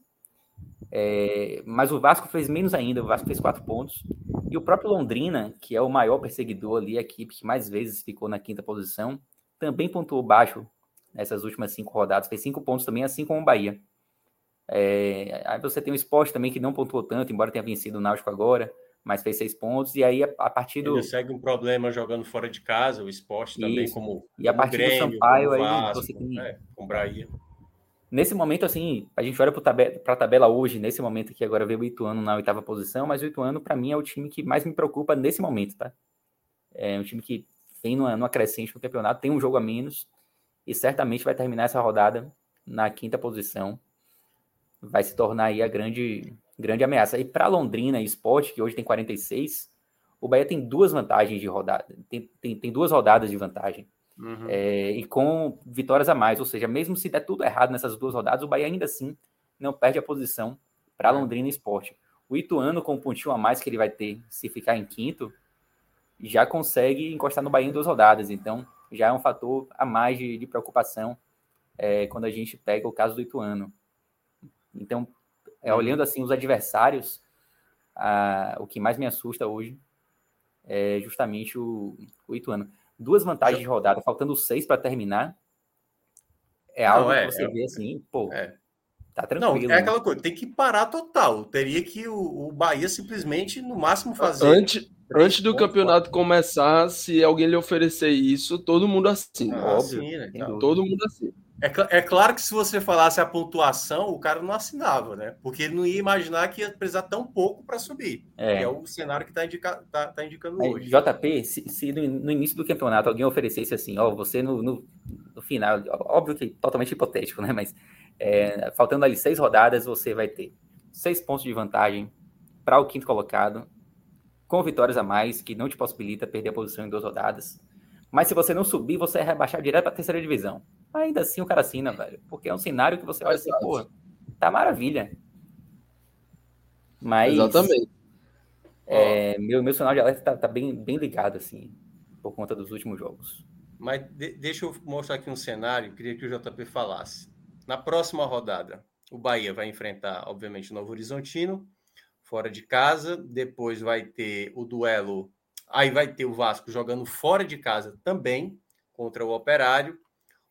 É, mas o Vasco fez menos ainda, o Vasco fez quatro pontos. E o próprio Londrina, que é o maior perseguidor ali, a equipe que mais vezes ficou na quinta posição, também pontuou baixo nessas últimas cinco rodadas, fez cinco pontos também, assim como o Bahia. É, aí você tem o esporte também que não pontuou tanto, embora tenha vencido o Náutico agora mas fez seis pontos. E aí, a, partir do. Ele segue um problema jogando fora de casa, o esporte também, Isso. como. E a partir Grêmio, do Sampaio, Vasco, aí você tem. É, com Bahia. Nesse momento, assim, a gente olha para a tabela hoje, nesse momento aqui, agora veio o Ituano na oitava posição, mas o Ituano, para mim, é o time que mais me preocupa nesse momento, tá? É um time que vem numa, numa crescente no campeonato, tem um jogo a menos e certamente vai terminar essa rodada na quinta posição. Vai se tornar aí a grande, grande ameaça. E para Londrina e Sport, que hoje tem 46, o Bahia tem duas vantagens de rodada, tem, tem, tem duas rodadas de vantagem. Uhum. É, e com vitórias a mais, ou seja, mesmo se der tudo errado nessas duas rodadas, o Bahia ainda assim não perde a posição para é. Londrina e Sport. O Ituano, com o um pontinho a mais que ele vai ter se ficar em quinto, já consegue encostar no Bahia em duas rodadas. Então, já é um fator a mais de, de preocupação é, quando a gente pega o caso do Ituano. Então, é, olhando assim os adversários, a, o que mais me assusta hoje é justamente o, o Ituano. Duas vantagens de rodada, faltando seis para terminar. É algo não, é, que você é, vê assim, pô, é. tá tranquilo. Não, é aquela coisa, tem que parar total. Teria que o, o Bahia simplesmente, no máximo, fazer. Antes, antes do campeonato começar, se alguém lhe oferecer isso, todo mundo assina. Ah, óbvio. Então. Todo mundo assina. É, é, claro que se você falasse a pontuação, o cara não assinava, né? Porque ele não ia imaginar que ia precisar tão pouco para subir. É. é o cenário que está indica, tá, tá indicando é, hoje. JP, se, se no, no, início do campeonato alguém oferecesse assim, ó, você no, no, no final, óbvio que totalmente hipotético, né? Mas é, faltando ali seis rodadas, você vai ter seis pontos de vantagem para o quinto colocado, com vitórias a mais, que não te possibilita perder a posição em duas rodadas. Mas se você não subir, você é rebaixado direto para a terceira divisão. Ainda assim o cara assina, velho. Porque é um cenário que você olha assim, pô, tá maravilha. Mas. Exatamente. É, meu, meu sinal de alerta tá, tá, bem, bem ligado, assim, por conta dos últimos jogos. Mas de, deixa eu mostrar aqui um cenário, queria que o JP falasse. Na próxima rodada, o Bahia vai enfrentar, obviamente, o Novo Horizontino, fora de casa. Depois vai ter o duelo. Aí vai ter o Vasco jogando fora de casa também, contra o Operário.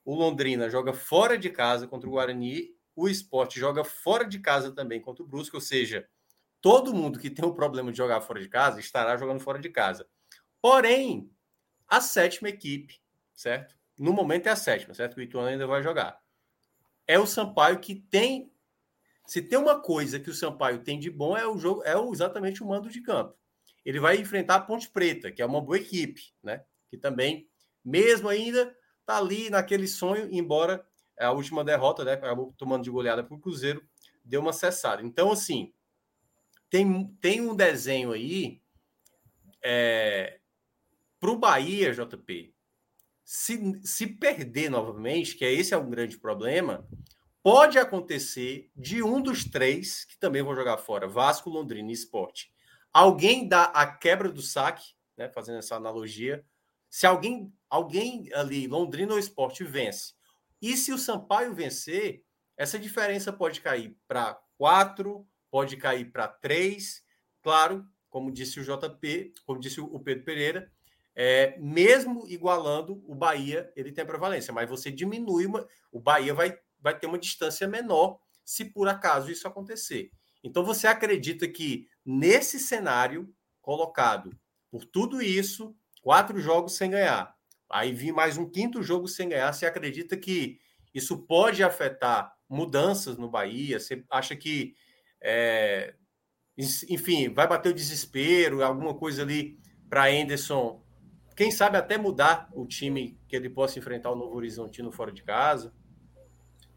O Londrina joga fora de casa contra o Guarani. O esporte joga fora de casa também contra o Brusque. Ou seja, todo mundo que tem o problema de jogar fora de casa estará jogando fora de casa. Porém, a sétima equipe, certo? No momento é a sétima, certo? O Ituano ainda vai jogar. É o Sampaio que tem. Se tem uma coisa que o Sampaio tem de bom é o jogo, é exatamente o mando de campo. Ele vai enfrentar a Ponte Preta, que é uma boa equipe, né? Que também, mesmo ainda tá ali naquele sonho, embora a última derrota, né, acabou tomando de goleada para o Cruzeiro, deu uma cessada. Então, assim, tem, tem um desenho aí é, para o Bahia, JP, se, se perder novamente, que é esse é um grande problema, pode acontecer de um dos três, que também vão jogar fora, Vasco, Londrina e Esporte, alguém dá a quebra do saque, né, fazendo essa analogia, se alguém, alguém ali, Londrina ou Esporte, vence, e se o Sampaio vencer, essa diferença pode cair para quatro, pode cair para três. Claro, como disse o JP, como disse o Pedro Pereira, é, mesmo igualando o Bahia, ele tem prevalência, mas você diminui uma, o Bahia vai, vai ter uma distância menor se por acaso isso acontecer. Então você acredita que nesse cenário colocado por tudo isso, quatro jogos sem ganhar, aí vir mais um quinto jogo sem ganhar, você acredita que isso pode afetar mudanças no Bahia? Você acha que, é, enfim, vai bater o desespero, alguma coisa ali para Anderson, quem sabe até mudar o time que ele possa enfrentar o Novo Horizontino fora de casa?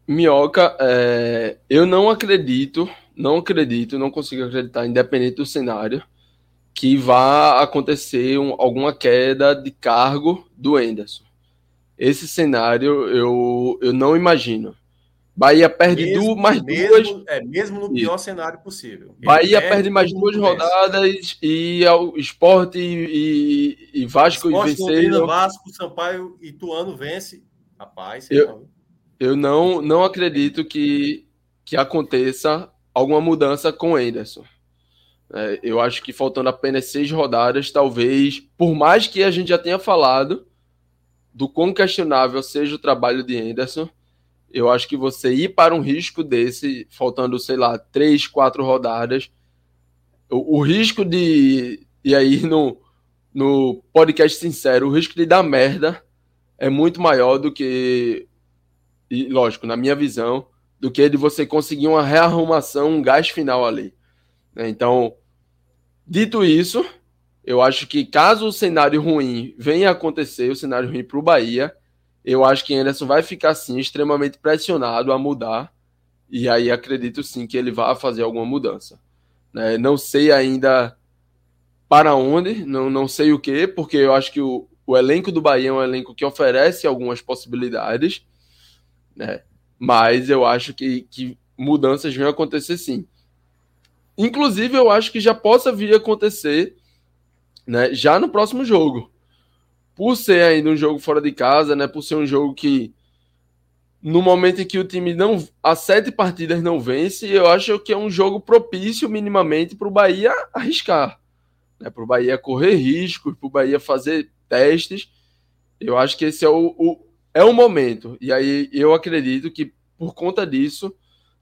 Minhoca, é, eu não acredito, não acredito, não consigo acreditar, independente do cenário, que vá acontecer um, alguma queda de cargo do Enderson. Esse cenário eu, eu não imagino. Bahia perde mesmo, duas, mais mesmo, duas. É, mesmo no pior Isso. cenário possível. Ele Bahia perde, perde mais duas rodadas e o Esporte e, e, Vasco Esporte, e venceram. Vasco, Sampaio e Tuano vence. Rapaz, eu, não. eu não, não acredito que, que aconteça alguma mudança com o Anderson. É, eu acho que faltando apenas seis rodadas, talvez, por mais que a gente já tenha falado do quão questionável seja o trabalho de Anderson, eu acho que você ir para um risco desse, faltando, sei lá, três, quatro rodadas, o, o risco de. E aí, no, no podcast sincero, o risco de dar merda é muito maior do que. E, lógico, na minha visão, do que de você conseguir uma rearrumação, um gás final ali. Né? Então, dito isso, eu acho que caso o cenário ruim venha a acontecer, o cenário ruim para o Bahia, eu acho que Anderson vai ficar sim extremamente pressionado a mudar. E aí acredito sim que ele vai fazer alguma mudança. Né? Não sei ainda para onde, não, não sei o que, porque eu acho que o, o elenco do Bahia é um elenco que oferece algumas possibilidades, né? mas eu acho que, que mudanças vão acontecer sim. Inclusive, eu acho que já possa vir a acontecer né, já no próximo jogo. Por ser ainda um jogo fora de casa, né, por ser um jogo que no momento em que o time não as sete partidas não vence, eu acho que é um jogo propício minimamente para o Bahia arriscar, né, para o Bahia correr riscos, para o Bahia fazer testes. Eu acho que esse é o, o, é o momento. E aí eu acredito que por conta disso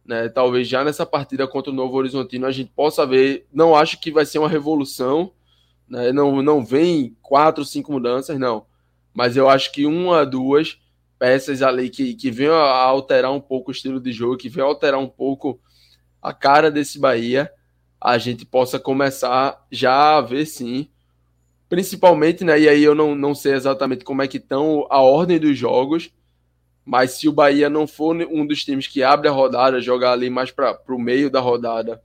né? Talvez já nessa partida contra o Novo Horizontino a gente possa ver. Não acho que vai ser uma revolução, né? não, não vem quatro, cinco mudanças, não. Mas eu acho que uma, duas peças ali que, que venham a alterar um pouco o estilo de jogo, que venham a alterar um pouco a cara desse Bahia, a gente possa começar já a ver sim. Principalmente, né? E aí eu não, não sei exatamente como é que estão a ordem dos jogos mas se o Bahia não for um dos times que abre a rodada, jogar ali mais para o meio da rodada,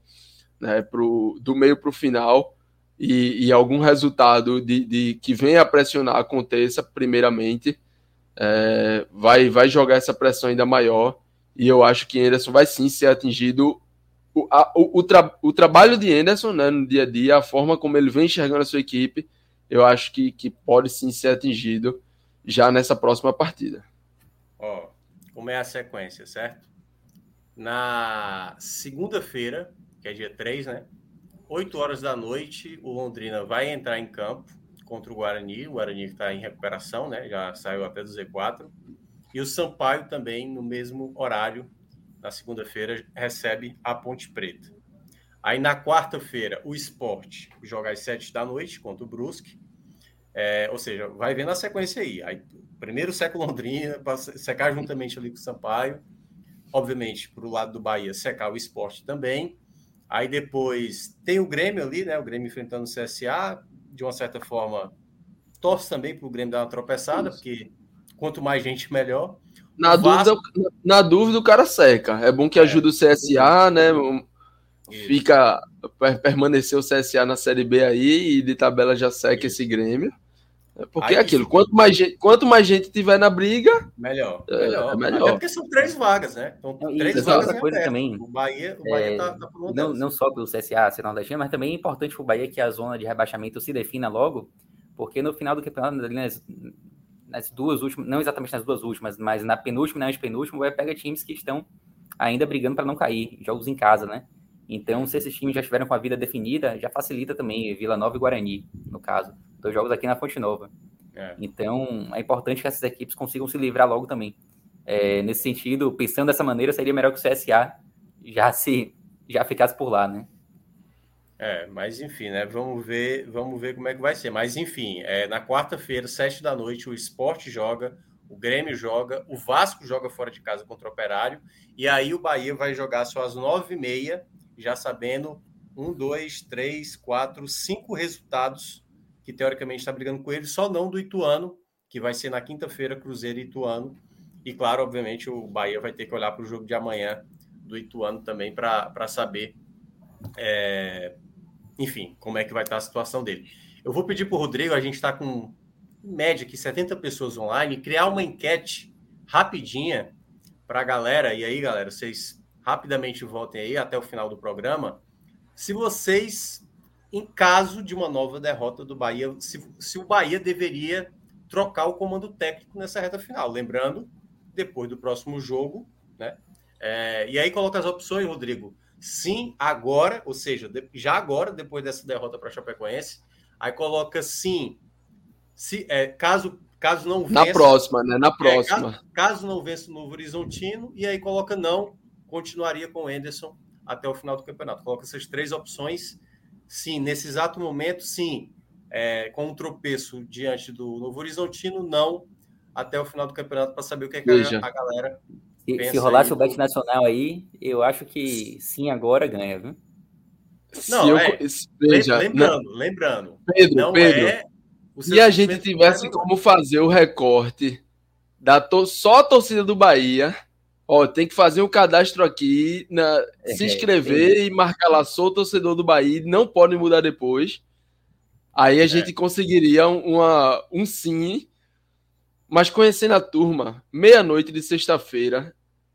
né, pro, do meio para o final, e, e, algum resultado de, de, que venha a pressionar aconteça, primeiramente, é, vai, vai jogar essa pressão ainda maior. E eu acho que Anderson vai sim ser atingido. O, a, o, o, tra, o trabalho de Anderson né, no dia a dia, a forma como ele vem enxergando a sua equipe, eu acho que, que pode sim ser atingido já nessa próxima partida. Ó, como é a sequência, certo? Na segunda-feira, que é dia 3, né? 8 horas da noite, o Londrina vai entrar em campo contra o Guarani. O Guarani está em recuperação, né? Já saiu até do Z4. E o Sampaio também, no mesmo horário, na segunda-feira, recebe a Ponte Preta. Aí na quarta-feira, o esporte joga às 7 da noite contra o Brusque. É, ou seja, vai vendo a sequência aí. aí primeiro seca o Londrina, para secar juntamente ali com o Sampaio. Obviamente, para o lado do Bahia, secar o esporte também. Aí depois tem o Grêmio ali, né? O Grêmio enfrentando o CSA. De uma certa forma, torce também para o Grêmio dar uma tropeçada, Isso. porque quanto mais gente, melhor. Na, Vasco... dúvida, na dúvida, o cara seca. É bom que é, ajude o CSA, né? Isso. Fica permanecer o CSA na Série B aí e de tabela já seca Isso. esse Grêmio. É porque é aquilo, quanto mais, gente, quanto mais gente tiver na briga, melhor. É, melhor. É melhor. Até porque são três vagas, né? Então, três e vagas outra coisa também. O Bahia, o Bahia é, tá, tá não, não só pelo CSA ser nordestino, mas também é importante para o Bahia que a zona de rebaixamento se defina logo, porque no final do campeonato, nas, nas duas últimas, não exatamente nas duas últimas, mas na penúltima e na antepenúltima, o Bahia pega times que estão ainda brigando para não cair, jogos em casa, né? Então, se esses times já estiveram com a vida definida, já facilita também Vila Nova e Guarani, no caso dois jogos aqui na Fonte Nova. É. Então, é importante que essas equipes consigam se livrar logo também. É, nesse sentido, pensando dessa maneira, seria melhor que o CSA já se já ficasse por lá, né? É, mas enfim, né? Vamos ver, vamos ver como é que vai ser. Mas enfim, é, na quarta-feira, sete da noite, o esporte joga, o Grêmio joga, o Vasco joga fora de casa contra o Operário, e aí o Bahia vai jogar só às nove e meia, já sabendo um, dois, três, quatro, cinco resultados que teoricamente está brigando com ele, só não do Ituano, que vai ser na quinta-feira, Cruzeiro e Ituano. E claro, obviamente, o Bahia vai ter que olhar para o jogo de amanhã do Ituano também para saber, é, enfim, como é que vai estar a situação dele. Eu vou pedir para o Rodrigo, a gente está com em média aqui 70 pessoas online, criar uma enquete rapidinha para a galera. E aí, galera, vocês rapidamente voltem aí até o final do programa. Se vocês, em caso de uma nova derrota do Bahia, se, se o Bahia deveria trocar o comando técnico nessa reta final. Lembrando, depois do próximo jogo, né? É, e aí coloca as opções, Rodrigo. Sim, agora, ou seja, já agora, depois dessa derrota para Chapecoense, aí coloca sim, se, é, caso, caso não vença. Na próxima, né? Na próxima. É, caso, caso, não vença o Novo Horizontino, e aí coloca não, continuaria com o Enderson até o final do campeonato. Coloca essas três opções. Sim, nesse exato momento, sim, é, com um tropeço diante do Novo Horizontino, não até o final do campeonato para saber o que, é que a, a galera se, se rolasse o bet nacional aí, eu acho que sim, agora ganha, viu? Não, é, veja, lembrando, não, lembrando. Pedro, não Pedro, é e a gente tivesse como fazer o recorte da to só a torcida do Bahia, ó, tem que fazer um cadastro aqui, na, é, se inscrever é, e marcar lá, sou torcedor do Bahia, não pode mudar depois. Aí a é. gente conseguiria uma, um sim, mas conhecendo a turma, meia-noite de sexta-feira,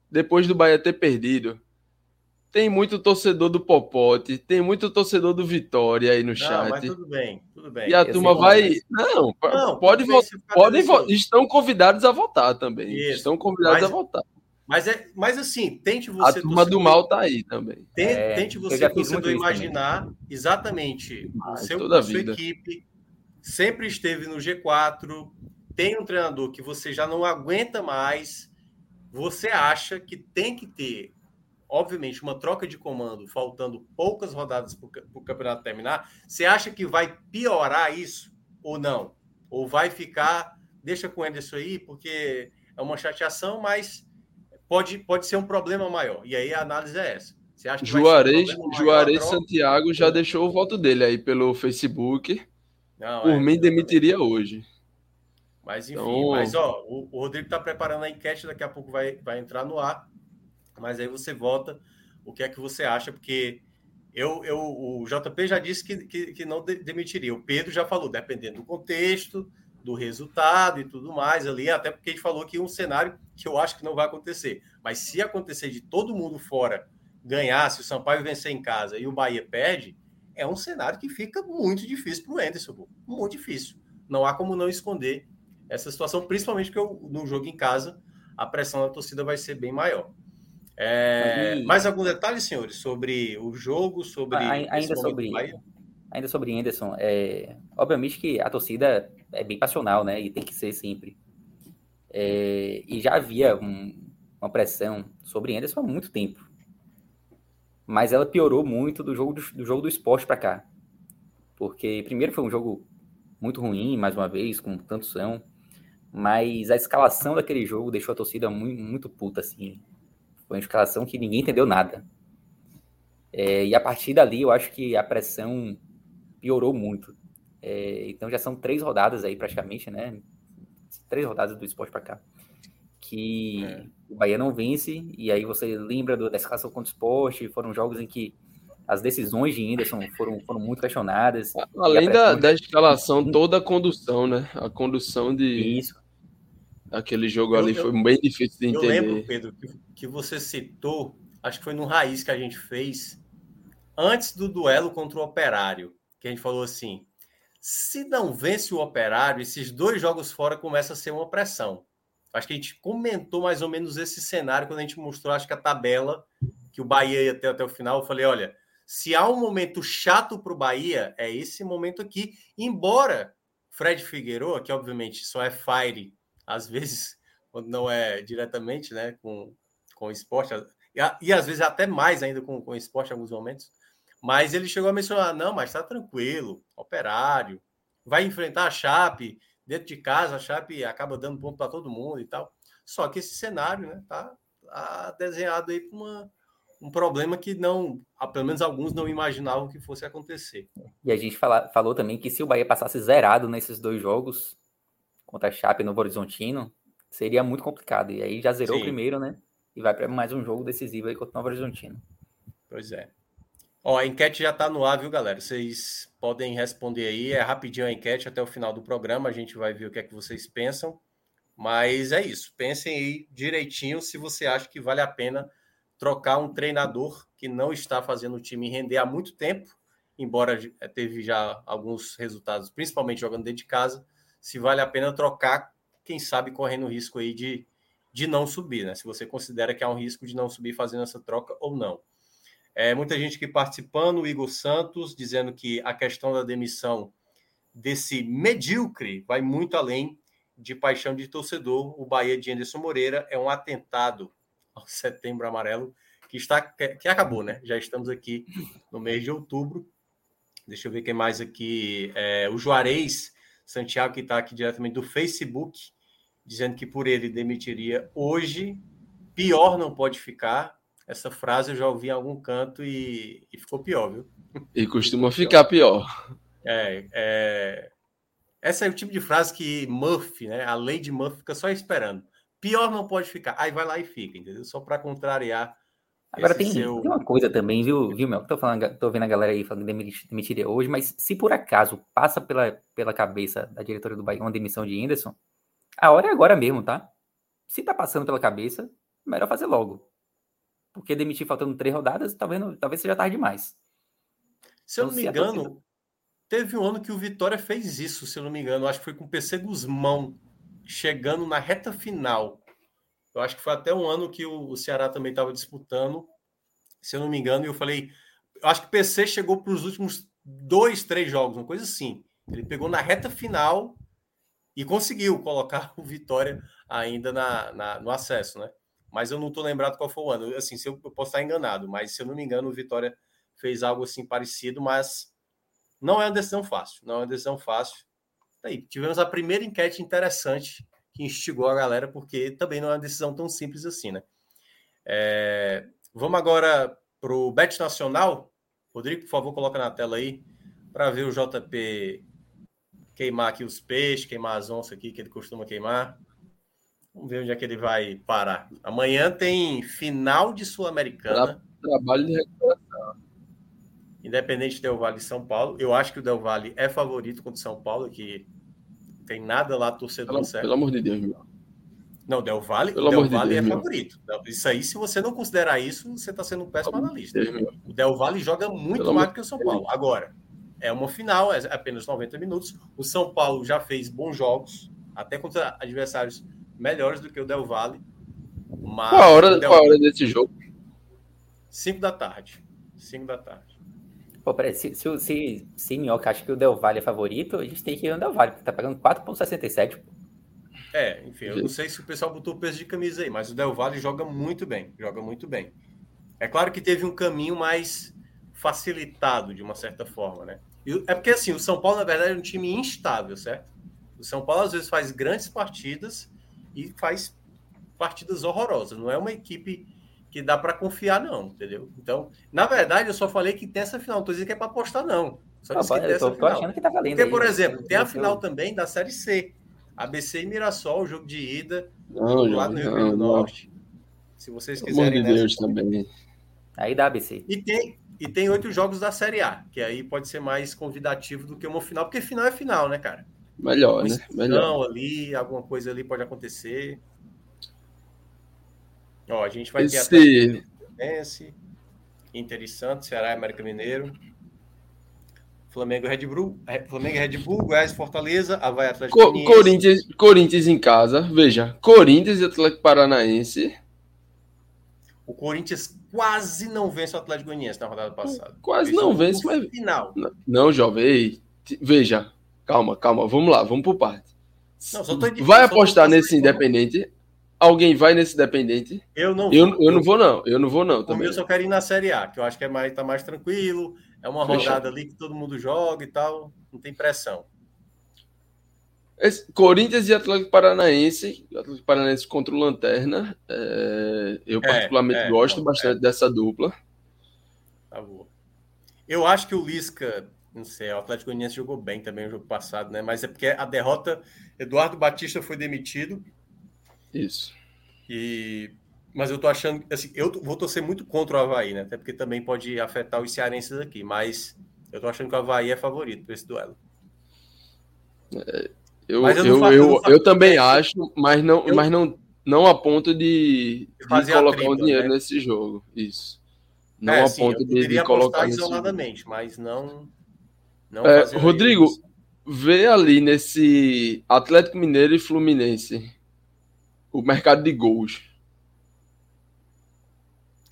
depois do Bahia ter perdido, tem muito torcedor do Popote, tem muito torcedor do Vitória aí no não, chat. Mas tudo bem, tudo bem. E a turma vai. Não, não pode votar. Podem. Estão convidados a votar também. Isso. Estão convidados mas, a votar. Mas, é, mas assim, tente você. A turma do mal tá aí também. Tente, é, tente você, torcedor, imaginar exatamente o seu, toda a sua vida. equipe sempre esteve no G4, tem um treinador que você já não aguenta mais, você acha que tem que ter, obviamente, uma troca de comando, faltando poucas rodadas para o campeonato terminar, você acha que vai piorar isso ou não? Ou vai ficar, deixa com o Anderson aí, porque é uma chateação, mas pode, pode ser um problema maior. E aí a análise é essa. Você acha que Juarez, um Juarez Santiago já deixou o voto dele aí pelo Facebook. Não, Por é, mim, demitiria hoje. Mas enfim, então... mas ó, o, o Rodrigo está preparando a enquete, daqui a pouco vai, vai entrar no ar. Mas aí você vota o que é que você acha, porque eu, eu, o JP já disse que, que, que não de, demitiria. O Pedro já falou, dependendo do contexto, do resultado e tudo mais ali, até porque a gente falou que um cenário que eu acho que não vai acontecer. Mas se acontecer de todo mundo fora ganhar, se o Sampaio vencer em casa e o Bahia perde, é um cenário que fica muito difícil para o Anderson, muito difícil. Não há como não esconder essa situação, principalmente porque no jogo em casa a pressão da torcida vai ser bem maior. É, mais algum detalhe, senhores, sobre o jogo, sobre ainda sobre ainda sobre Anderson, é, obviamente que a torcida é bem passional, né? E tem que ser sempre. É, e já havia um, uma pressão sobre Anderson há muito tempo, mas ela piorou muito do jogo do, do jogo do esporte para cá, porque primeiro foi um jogo muito ruim, mais uma vez, com tanto são, mas a escalação daquele jogo deixou a torcida muito, muito puta, assim. Foi uma escalação que ninguém entendeu nada. É, e a partir dali, eu acho que a pressão piorou muito. É, então já são três rodadas aí, praticamente, né? Três rodadas do esporte para cá. Que é. o Bahia não vence, e aí você lembra do, da escalação contra o esporte, foram jogos em que as decisões de Anderson foram, foram muito questionadas. Além da, da escalação, toda a condução, né? A condução de. Isso. Aquele jogo eu, ali eu, foi bem difícil de entender. Eu lembro, Pedro, que, que você citou, acho que foi no Raiz que a gente fez, antes do duelo contra o Operário, que a gente falou assim: se não vence o Operário, esses dois jogos fora começa a ser uma pressão. Acho que a gente comentou mais ou menos esse cenário quando a gente mostrou, acho que a tabela que o Bahia ia ter até o final. Eu falei: olha, se há um momento chato para o Bahia, é esse momento aqui. Embora Fred Figueiredo, que obviamente só é fire às vezes, quando não é diretamente né, com, com esporte, e, e às vezes até mais ainda com, com esporte em alguns momentos. Mas ele chegou a mencionar: não, mas está tranquilo, operário, vai enfrentar a Chape dentro de casa, a Chape acaba dando ponto para todo mundo e tal. Só que esse cenário né, tá, tá desenhado aí para uma um problema que não, pelo menos alguns não imaginavam que fosse acontecer. E a gente fala, falou também que se o Bahia passasse zerado nesses dois jogos, contra a Chape e Novo Horizontino, seria muito complicado. E aí já zerou Sim. o primeiro, né? E vai para mais um jogo decisivo aí contra o Novo Horizontino. Pois é. Ó, a enquete já está no ar, viu, galera? Vocês podem responder aí. É rapidinho a enquete até o final do programa. A gente vai ver o que é que vocês pensam. Mas é isso. Pensem aí direitinho se você acha que vale a pena trocar um treinador que não está fazendo o time render há muito tempo, embora teve já alguns resultados, principalmente jogando dentro de casa, se vale a pena trocar, quem sabe correndo o risco aí de, de não subir, né? Se você considera que há um risco de não subir fazendo essa troca ou não. É, muita gente aqui participando, o Igor Santos dizendo que a questão da demissão desse medíocre vai muito além de paixão de torcedor. O Bahia de Anderson Moreira é um atentado ao Setembro Amarelo, que está que acabou, né? Já estamos aqui no mês de outubro. Deixa eu ver quem mais aqui. É, o Juarez Santiago, que está aqui diretamente do Facebook, dizendo que por ele demitiria hoje. Pior não pode ficar. Essa frase eu já ouvi em algum canto e, e ficou pior, viu? E costuma ficar pior. É, é, Essa é o tipo de frase que Murphy, né? A lei de Murphy fica só esperando. Pior não pode ficar. Aí vai lá e fica, entendeu? Só para contrariar. Agora tem, seu... tem, uma coisa também, viu, viu, Mel? Tô, falando, tô vendo a galera aí falando que demitiria hoje, mas se por acaso passa pela, pela cabeça da diretoria do Bahia uma demissão de Anderson, a hora é agora mesmo, tá? Se tá passando pela cabeça, melhor fazer logo. Porque demitir faltando três rodadas, talvez, talvez seja tarde demais. Se eu então, não me engano, torcida... teve um ano que o Vitória fez isso, se eu não me engano. Acho que foi com o PC Guzmão chegando na reta final. Eu acho que foi até um ano que o, Ceará também estava disputando, se eu não me engano, e eu falei, eu acho que o PC chegou para os últimos dois, três jogos, uma coisa assim. Ele pegou na reta final e conseguiu colocar o Vitória ainda na, na no acesso, né? Mas eu não estou lembrado qual foi o ano. Assim, se eu, eu posso estar enganado, mas se eu não me engano, o Vitória fez algo assim parecido, mas não é uma decisão fácil. Não é uma decisão fácil. Aí, tivemos a primeira enquete interessante que instigou a galera, porque também não é uma decisão tão simples assim, né? É, vamos agora para o Bet Nacional. Rodrigo, por favor, coloca na tela aí para ver o JP queimar aqui os peixes, queimar as onças aqui que ele costuma queimar. Vamos ver onde é que ele vai parar. Amanhã tem final de Sul-Americana. Trabalho de recuperação. Independente Del Valle e São Paulo. Eu acho que o Del Valle é favorito contra o São Paulo, que tem nada lá torcedor pelo, certo. Pelo amor de Deus, meu. Não, Del Valle, pelo Del Valle de Deus, é meu. favorito. Isso aí, se você não considerar isso, você está sendo um péssimo analista. Deus, o Del Valle joga muito pelo mais do que o São Paulo. Agora, é uma final, é apenas 90 minutos. O São Paulo já fez bons jogos, até contra adversários melhores do que o Del Valle. Mas qual a hora, Del... qual a hora desse jogo? 5 da tarde. 5 da tarde. Pô, peraí, se, se, se, se Minhoca acha que o Del Valle é favorito, a gente tem que ir no Del Valle, porque tá pagando 4,67. É, enfim, eu não sei se o pessoal botou o peso de camisa aí, mas o Del Valle joga muito bem, joga muito bem. É claro que teve um caminho mais facilitado, de uma certa forma, né? É porque, assim, o São Paulo, na verdade, é um time instável, certo? O São Paulo, às vezes, faz grandes partidas e faz partidas horrorosas. Não é uma equipe que dá para confiar, não, entendeu? Então, na verdade, eu só falei que tem essa final, não tô dizendo que é para apostar, não. Só disse que tem essa final. achando que tá valendo. Porque, aí, por né? exemplo, tem a final também da Série C. ABC e Mirassol, o jogo de ida, não, lá no Rio Grande do Norte. Se vocês quiserem. Pelo de Deus também. Aí dá ABC. E tem, e tem oito jogos da Série A, que aí pode ser mais convidativo do que uma final, porque final é final, né, cara? Melhor, né? Melhor. ali, alguma coisa ali pode acontecer. Ó, a gente vai Esse... ter Fluminense, Inter e Santos, Ceará e América Mineiro. Flamengo Red Bull, Flamengo Red Bull, Goiás Fortaleza, Havaí Atlético Co Corinthians, Corinthians em casa, veja, Corinthians e Atlético Paranaense. O Corinthians quase não vence o Atlético Goianiense na rodada passada. Quase não vence, mas final. Não, não jovem, veja, calma, calma, vamos lá, vamos por parte. Não, vai apostar nesse Independente, alguém vai nesse Independente? Eu não eu, eu não vou, não. Eu não vou, não. Também. eu só quero ir na Série A, que eu acho que é mais, tá mais tranquilo. É uma rodada ali que todo mundo joga e tal. Não tem pressão. Esse, Corinthians e Atlético Paranaense, Atlético Paranaense contra o Lanterna. É, eu, é, particularmente, é, gosto bastante é. dessa dupla. Tá bom. Eu acho que o Lisca, não sei, o Atlético Goianiense jogou bem também no jogo passado, né? Mas é porque a derrota, Eduardo Batista foi demitido. Isso. E mas eu tô achando, assim, eu vou torcer muito contra o Havaí, né? Até porque também pode afetar os cearenses aqui, mas eu tô achando que o Havaí é favorito para esse duelo. É, eu, eu, eu, eu, eu, também acho, mas não, mas não, não a ponto de, de colocar tripla, um dinheiro né? nesse jogo. Isso. Não é, a sim, ponto de, de colocar isoladamente, mas não. Não é, Rodrigo, isso. vê ali nesse Atlético Mineiro e Fluminense o mercado de gols.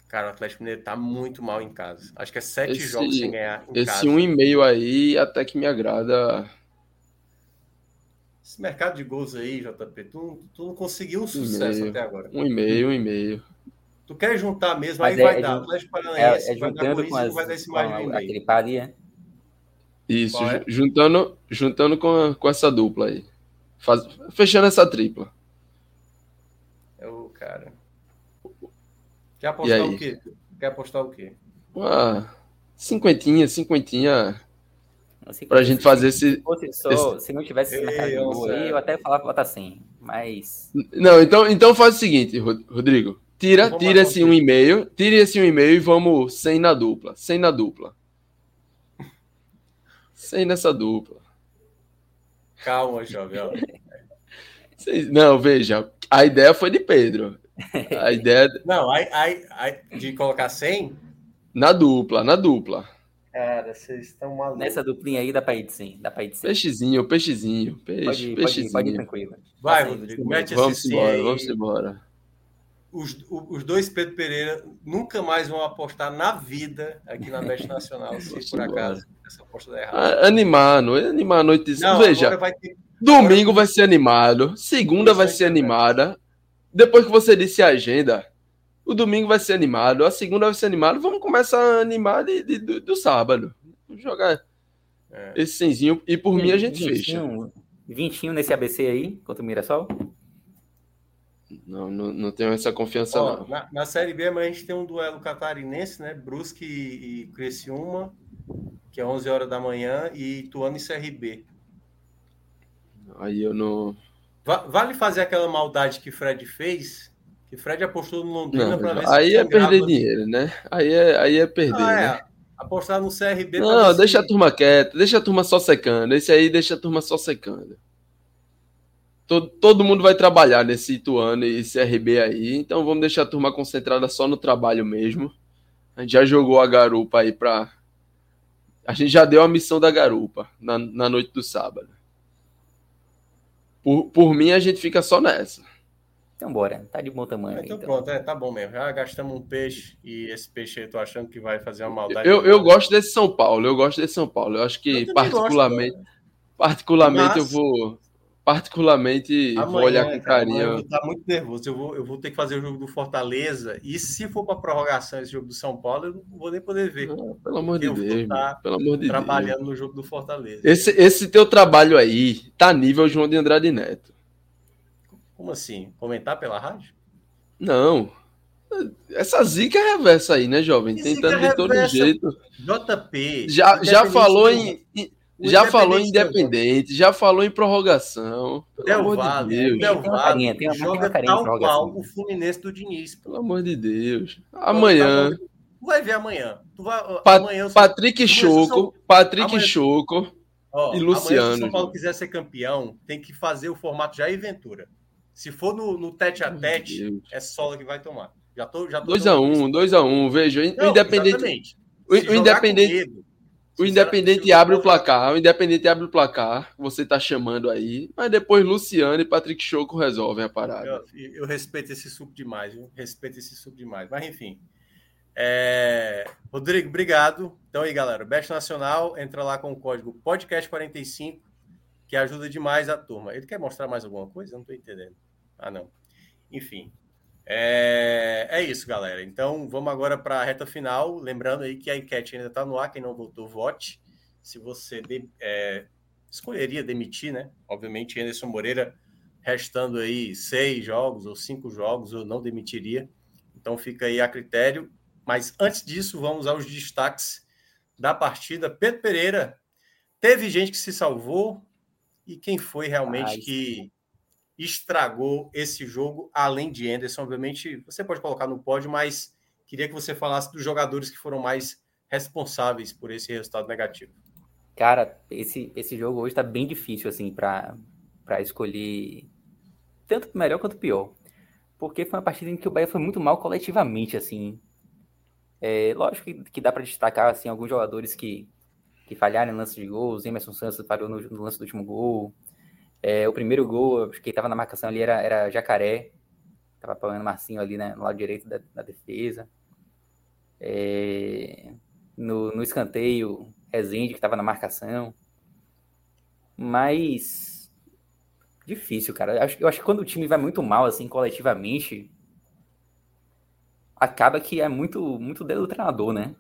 Cara, o Atlético Mineiro tá muito mal em casa. Acho que é sete esse, jogos sem ganhar em esse casa. Esse um e meio aí até que me agrada esse mercado de gols aí, JP, tu, tu não conseguiu um sucesso um até agora. Um e meio, um e meio. Tu quer juntar mesmo, Mas aí é, vai é, dar. Atlético Paranaense é, é juntando com, as, vai dar esse mais com aquele pali, é? Isso, é? juntando, juntando com, a, com essa dupla aí. Faz, fechando essa tripla. É o cara. Quer apostar o quê? Quer apostar o quê? Uma cinquentinha, cinquentinha Assim, pra gente fazer esse, só, esse, Se não tivesse esse mercado aí, eu até falava botar assim, mas. Não, então, então faz o seguinte, Rodrigo. Tira, tira esse um e-mail, tira esse um e-mail e vamos sem na dupla. Sem na dupla. Sem nessa dupla. Calma, jovem. Não, veja, a ideia foi de Pedro. A ideia. Não, a, a, a, de colocar 100? Na dupla, na dupla. Cara, vocês estão malucos. Nessa duplinha aí dá pra ir sim. Dá pra ir sim. Peixezinho, peixezinho. Peixe, pode, ir, peixezinho. Pode ir, pode ir tranquilo. Vai, Rodrigo, mete vamos embora, aí. Vamos embora. Os, os dois Pedro Pereira nunca mais vão apostar na vida aqui na Best Nacional, se por acaso essa aposta der errado. Animar, não é animar a noite. Não, Veja, vai ter... domingo agora... vai ser animado, segunda vai ser animada. Depois que você disse a agenda, o domingo vai ser animado, a segunda vai ser animado. Vamos começar a animar de, de, do, do, sábado. Vamos jogar é. esse senzinho e por e, mim a gente vintinho, fecha. Vintinho nesse ABC aí, contra o Mirassol? Não, não, não tenho essa confiança Ó, não. Na, na, Série B, mas a gente tem um duelo catarinense, né? Brusque e, e Criciúma, que é 11 horas da manhã, e Tuano e CRB. Aí eu não... Vale fazer aquela maldade que Fred fez que Fred apostou no Londrina para ver se Aí é perder dinheiro, né? Aí é, aí é perder. Ah, é. Né? Apostar no CRB. Não, deixa se... a turma quieta, deixa a turma só secando. Esse aí deixa a turma só secando. Todo, todo mundo vai trabalhar nesse Ituano e CRB aí, então vamos deixar a turma concentrada só no trabalho mesmo. A gente já jogou a garupa aí para. A gente já deu a missão da garupa na, na noite do sábado. Por, por mim, a gente fica só nessa. Então bora, tá de bom tamanho. Então, então. pronto, é, tá bom mesmo. Já gastamos um peixe e esse peixe aí eu tô achando que vai fazer uma maldade. Eu, eu gosto desse São Paulo, eu gosto desse São Paulo. Eu acho que eu particularmente, gosto, particularmente Mas... eu vou particularmente Amanhã, vou olhar com carinho. eu vou estar muito nervoso. Eu vou, eu vou ter que fazer o jogo do Fortaleza. E se for para prorrogação esse jogo do São Paulo, eu não vou nem poder ver. Não, pelo amor de Deus. Pelo amor de trabalhando Deus. no jogo do Fortaleza. Esse, esse teu trabalho aí tá nível João de Andrade Neto. Como assim? Comentar pela rádio? Não. Essa zica é reversa aí, né, jovem? Que Tentando de todo jeito. JP. Já, já falou em. Já falou em independente, já falou em prorrogação. Del Valle, de Deus. Del Valle tem uma joga tal qual o Fluminense do Diniz. Pelo amor de Deus. Amanhã. Tu vai ver amanhã. Tu vai, Pat amanhã Patrick Choco, Patrick amanhã, Choco ó, e Luciano. Amanhã, se o São Paulo quiser ser campeão, tem que fazer o formato Jair Ventura. Se for no, no tete a tete, é Sola que vai tomar. Já tô, já 2x1, 2x1, um, veja. O Independente. O, o Independente. Medo, o Independente abre o placar, o Independente abre o placar, você tá chamando aí, mas depois Luciano e Patrick Choco resolvem a parada. Eu, eu respeito esse suco demais, viu? Respeito esse suco demais. Mas enfim. É... Rodrigo, obrigado. Então aí, galera, Best Nacional, entra lá com o código podcast45 que ajuda demais a turma. Ele quer mostrar mais alguma coisa? Eu não estou entendendo. Ah, não. enfim. É, é isso, galera. Então vamos agora para a reta final. Lembrando aí que a enquete ainda está no ar. Quem não votou, vote. Se você de, é, escolheria demitir, né? Obviamente, Anderson Moreira, restando aí seis jogos ou cinco jogos, eu não demitiria. Então fica aí a critério. Mas antes disso, vamos aos destaques da partida. Pedro Pereira, teve gente que se salvou e quem foi realmente Ai, que estragou esse jogo, além de Anderson? Obviamente, você pode colocar no pódio, mas queria que você falasse dos jogadores que foram mais responsáveis por esse resultado negativo. Cara, esse, esse jogo hoje tá bem difícil, assim, para escolher tanto melhor quanto pior. Porque foi uma partida em que o Bahia foi muito mal coletivamente, assim. É, lógico que, que dá para destacar assim, alguns jogadores que, que falharam em lance de gols. Emerson Santos falhou no, no lance do último gol. É, o primeiro gol, acho que estava na marcação ali era, era Jacaré. Estava apoiando Marcinho ali né, no lado direito da, da defesa. É, no, no escanteio, Rezende, que estava na marcação. Mas. Difícil, cara. Eu acho, eu acho que quando o time vai muito mal, assim, coletivamente, acaba que é muito, muito dedo do treinador, né?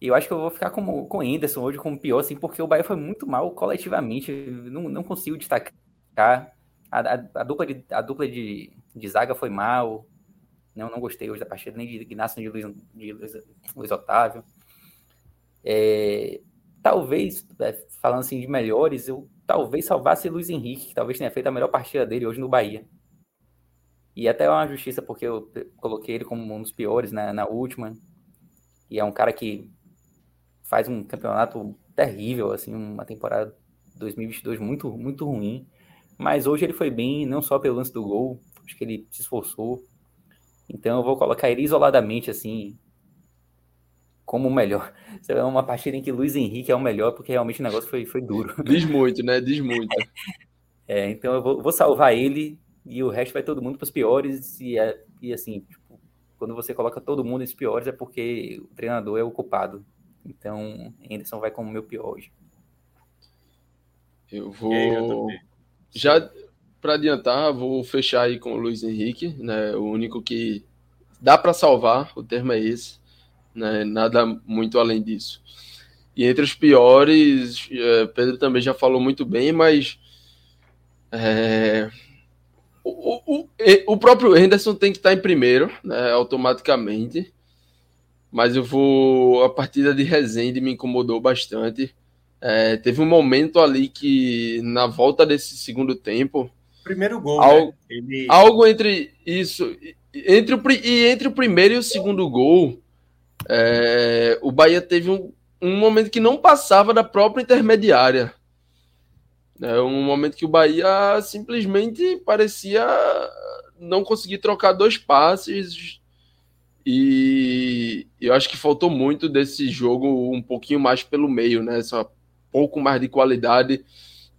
E eu acho que eu vou ficar com, com o Anderson hoje como pior, assim, porque o Bahia foi muito mal coletivamente. Não, não consigo destacar. A, a, a dupla, de, a dupla de, de zaga foi mal. Não, não gostei hoje da partida, nem de Ignacio nem de Luiz, de Luiz, Luiz Otávio. É, talvez, é, falando assim de melhores, eu talvez salvasse Luiz Henrique, que talvez tenha feito a melhor partida dele hoje no Bahia. E até é uma justiça, porque eu coloquei ele como um dos piores na, na última. E é um cara que faz um campeonato terrível, assim, uma temporada 2022 muito, muito ruim. Mas hoje ele foi bem, não só pelo lance do gol, acho que ele se esforçou. Então eu vou colocar ele isoladamente, assim, como o melhor. É uma partida em que Luiz Henrique é o melhor, porque realmente o negócio foi, foi duro. Diz muito, né? Diz muito. É, então eu vou, vou salvar ele e o resto vai todo mundo para os piores. E, é, e assim, tipo, quando você coloca todo mundo nos piores é porque o treinador é o culpado. Então, Anderson vai como meu pior hoje. Eu vou. Já para adiantar, vou fechar aí com o Luiz Henrique, né? O único que dá para salvar, o termo é esse, né? Nada muito além disso. E entre os piores, é, Pedro também já falou muito bem, mas é, o, o, o próprio Henderson tem que estar em primeiro, né, automaticamente. Mas eu vou. A partida de Resende me incomodou bastante. É, teve um momento ali que, na volta desse segundo tempo. Primeiro gol, algo, né? Ele... algo entre isso. Entre o, e entre o primeiro e o segundo gol, é, o Bahia teve um, um momento que não passava da própria intermediária. É um momento que o Bahia simplesmente parecia não conseguir trocar dois passes. E eu acho que faltou muito desse jogo um pouquinho mais pelo meio, né? Só pouco mais de qualidade,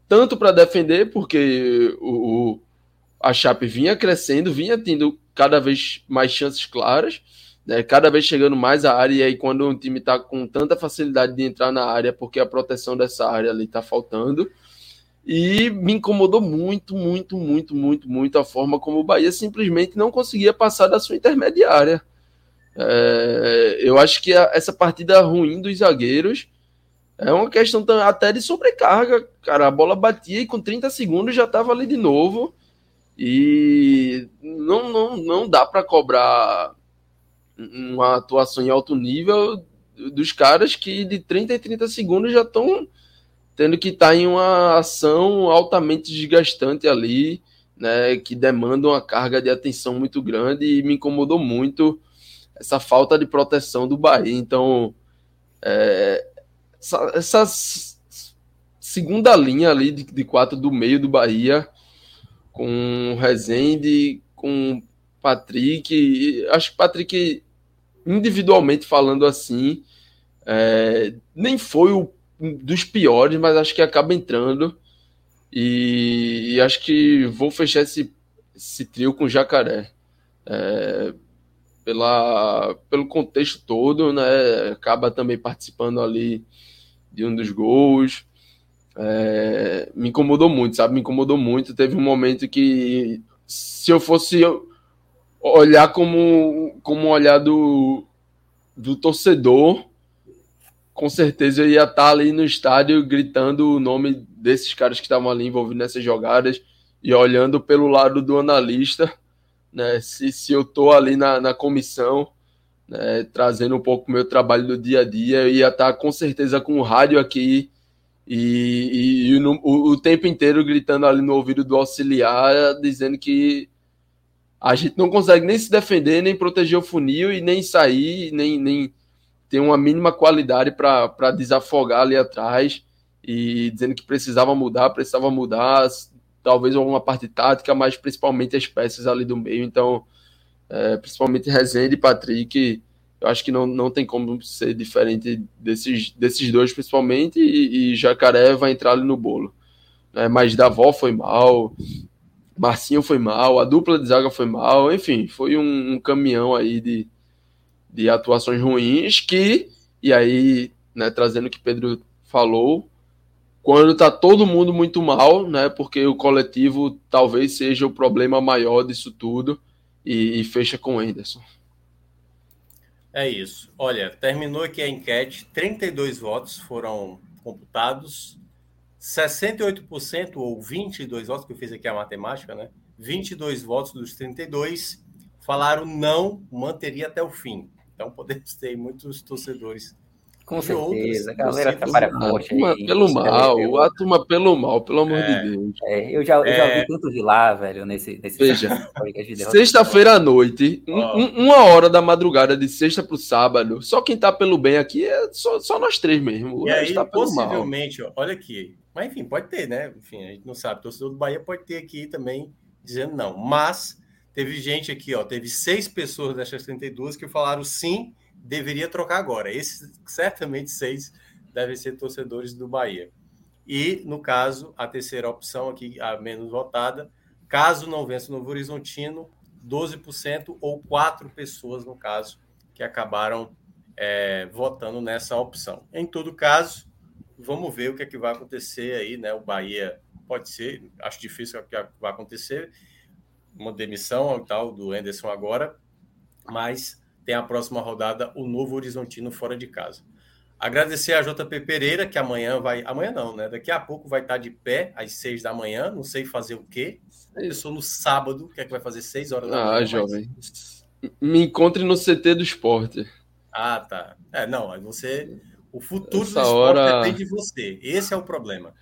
tanto para defender, porque o, o, a Chape vinha crescendo, vinha tendo cada vez mais chances claras, né? cada vez chegando mais à área. E aí, quando um time está com tanta facilidade de entrar na área, porque a proteção dessa área ali está faltando e me incomodou muito, muito, muito, muito, muito a forma como o Bahia simplesmente não conseguia passar da sua intermediária. É, eu acho que a, essa partida ruim dos zagueiros é uma questão até de sobrecarga. Cara, a bola batia e com 30 segundos já estava ali de novo. E não, não, não dá para cobrar uma atuação em alto nível dos caras que de 30 em 30 segundos já estão tendo que estar tá em uma ação altamente desgastante ali, né, que demanda uma carga de atenção muito grande e me incomodou muito essa falta de proteção do Bahia. Então, é, essa, essa, segunda linha ali de, de, quatro do meio do Bahia, com Rezende, com Patrick, acho que Patrick, individualmente falando assim, é, nem foi o dos piores, mas acho que acaba entrando. E, e acho que vou fechar esse, esse trio com Jacaré. É, pela, pelo contexto todo, né? Acaba também participando ali de um dos gols. É, me incomodou muito, sabe? Me incomodou muito. Teve um momento que se eu fosse olhar como, como um olhar do, do torcedor, com certeza eu ia estar ali no estádio gritando o nome desses caras que estavam ali envolvidos nessas jogadas e olhando pelo lado do analista, né? Se, se eu estou ali na, na comissão, né, trazendo um pouco o meu trabalho do dia a dia, eu ia estar com certeza com o rádio aqui e, e, e o, o, tempo inteiro gritando ali no ouvido do auxiliar, dizendo que a gente não consegue nem se defender, nem proteger o funil e nem sair, nem, nem ter uma mínima qualidade para desafogar ali atrás e dizendo que precisava mudar, precisava mudar, talvez alguma parte tática, mas principalmente as peças ali do meio. Então, é, principalmente Rezende e Patrick, eu acho que não, não tem como ser diferente desses, desses dois, principalmente, e, e Jacaré vai entrar ali no bolo. É, mas Davó foi mal, Marcinho foi mal, a dupla de zaga foi mal, enfim, foi um, um caminhão aí de, de atuações ruins que, e aí, né, trazendo o que Pedro falou, quando tá todo mundo muito mal, né, porque o coletivo talvez seja o problema maior disso tudo, e, e fecha com o Anderson. É isso. Olha, terminou aqui a enquete, 32 votos foram computados, 68% ou 22 votos, que eu fiz aqui a matemática, né? 22 votos dos 32 falaram não, manteria até o fim. Então podemos ter muitos torcedores com certeza, a galera trabalha forte aí. Pelo mal, a turma pelo mal, pelo amor é, de Deus. É, eu já, eu já é... tanto de lá, velho, nesse, nesse Veja, sexta-feira à noite, oh. um, uma hora da madrugada de sexta para o sábado, só quem tá pelo bem aqui é só, só nós três mesmo. E aí, tá possivelmente, ó, olha aqui, mas enfim, pode ter, né? Enfim, a gente não sabe, o torcedor do Bahia pode ter aqui também dizendo não, mas teve gente aqui, ó, teve seis pessoas dessas 32 que falaram sim deveria trocar agora. Esses, certamente, seis devem ser torcedores do Bahia. E, no caso, a terceira opção aqui, a menos votada, caso não vença o Novo Horizontino, 12% ou quatro pessoas, no caso, que acabaram é, votando nessa opção. Em todo caso, vamos ver o que é que vai acontecer aí, né? O Bahia pode ser, acho difícil que vai acontecer, uma demissão e tal do Anderson agora, mas tem a próxima rodada o Novo Horizontino fora de casa. Agradecer a JP Pereira, que amanhã vai. Amanhã não, né? Daqui a pouco vai estar de pé às seis da manhã. Não sei fazer o quê. Eu sou no sábado, que é que vai fazer seis horas da ah, manhã. Ah, jovem. Mas... Me encontre no CT do esporte. Ah, tá. É, não, você. O futuro Essa do esporte hora... depende de você. Esse é o problema.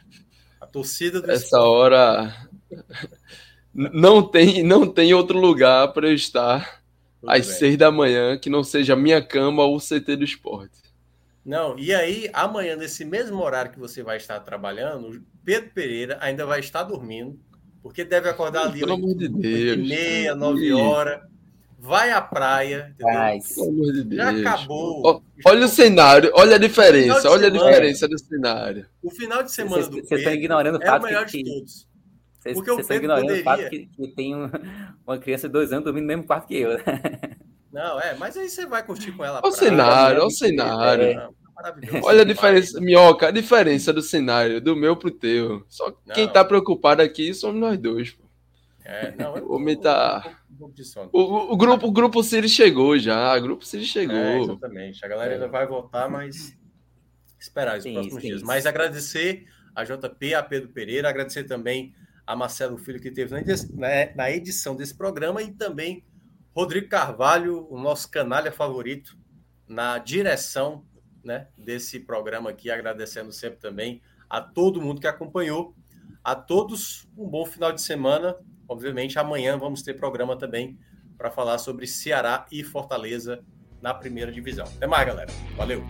A torcida do Essa esporte. hora. Não tem, não tem outro lugar para eu estar tudo às bem. seis da manhã, que não seja minha cama ou o CT do esporte. Não, e aí, amanhã, nesse mesmo horário que você vai estar trabalhando, Pedro Pereira ainda vai estar dormindo, porque deve acordar ali Pelo amor de Deus. meia, nove horas, vai à praia, entendeu? Pelo amor de Deus. Já acabou. Olha o cenário, olha a diferença, olha semana, a diferença do cenário. O final de semana do Pedro Você está ignorando o é o melhor que... de todos. Vocês, Porque vocês estão ignorando poderia... o fato que, que tem uma criança de dois anos dormindo no mesmo quarto que eu. Né? Não, é, mas aí você vai curtir com ela. Olha o cenário, olha o cenário. É, olha a diferença, Minhoca, a diferença do cenário, do meu pro teu. Só não. quem tá preocupado aqui somos nós dois. Pô. É, não, eu, o homem tá. O, o, grupo, o grupo Siri chegou já. O grupo Siri chegou. É, exatamente. A galera ainda vai voltar, mas esperar os sim, próximos sim, dias. Sim. Mas agradecer a JP, a Pedro Pereira, agradecer também a Marcelo Filho, que teve na edição desse programa, e também Rodrigo Carvalho, o nosso canalha favorito, na direção né, desse programa aqui, agradecendo sempre também a todo mundo que acompanhou. A todos, um bom final de semana. Obviamente, amanhã vamos ter programa também para falar sobre Ceará e Fortaleza na primeira divisão. Até mais, galera. Valeu!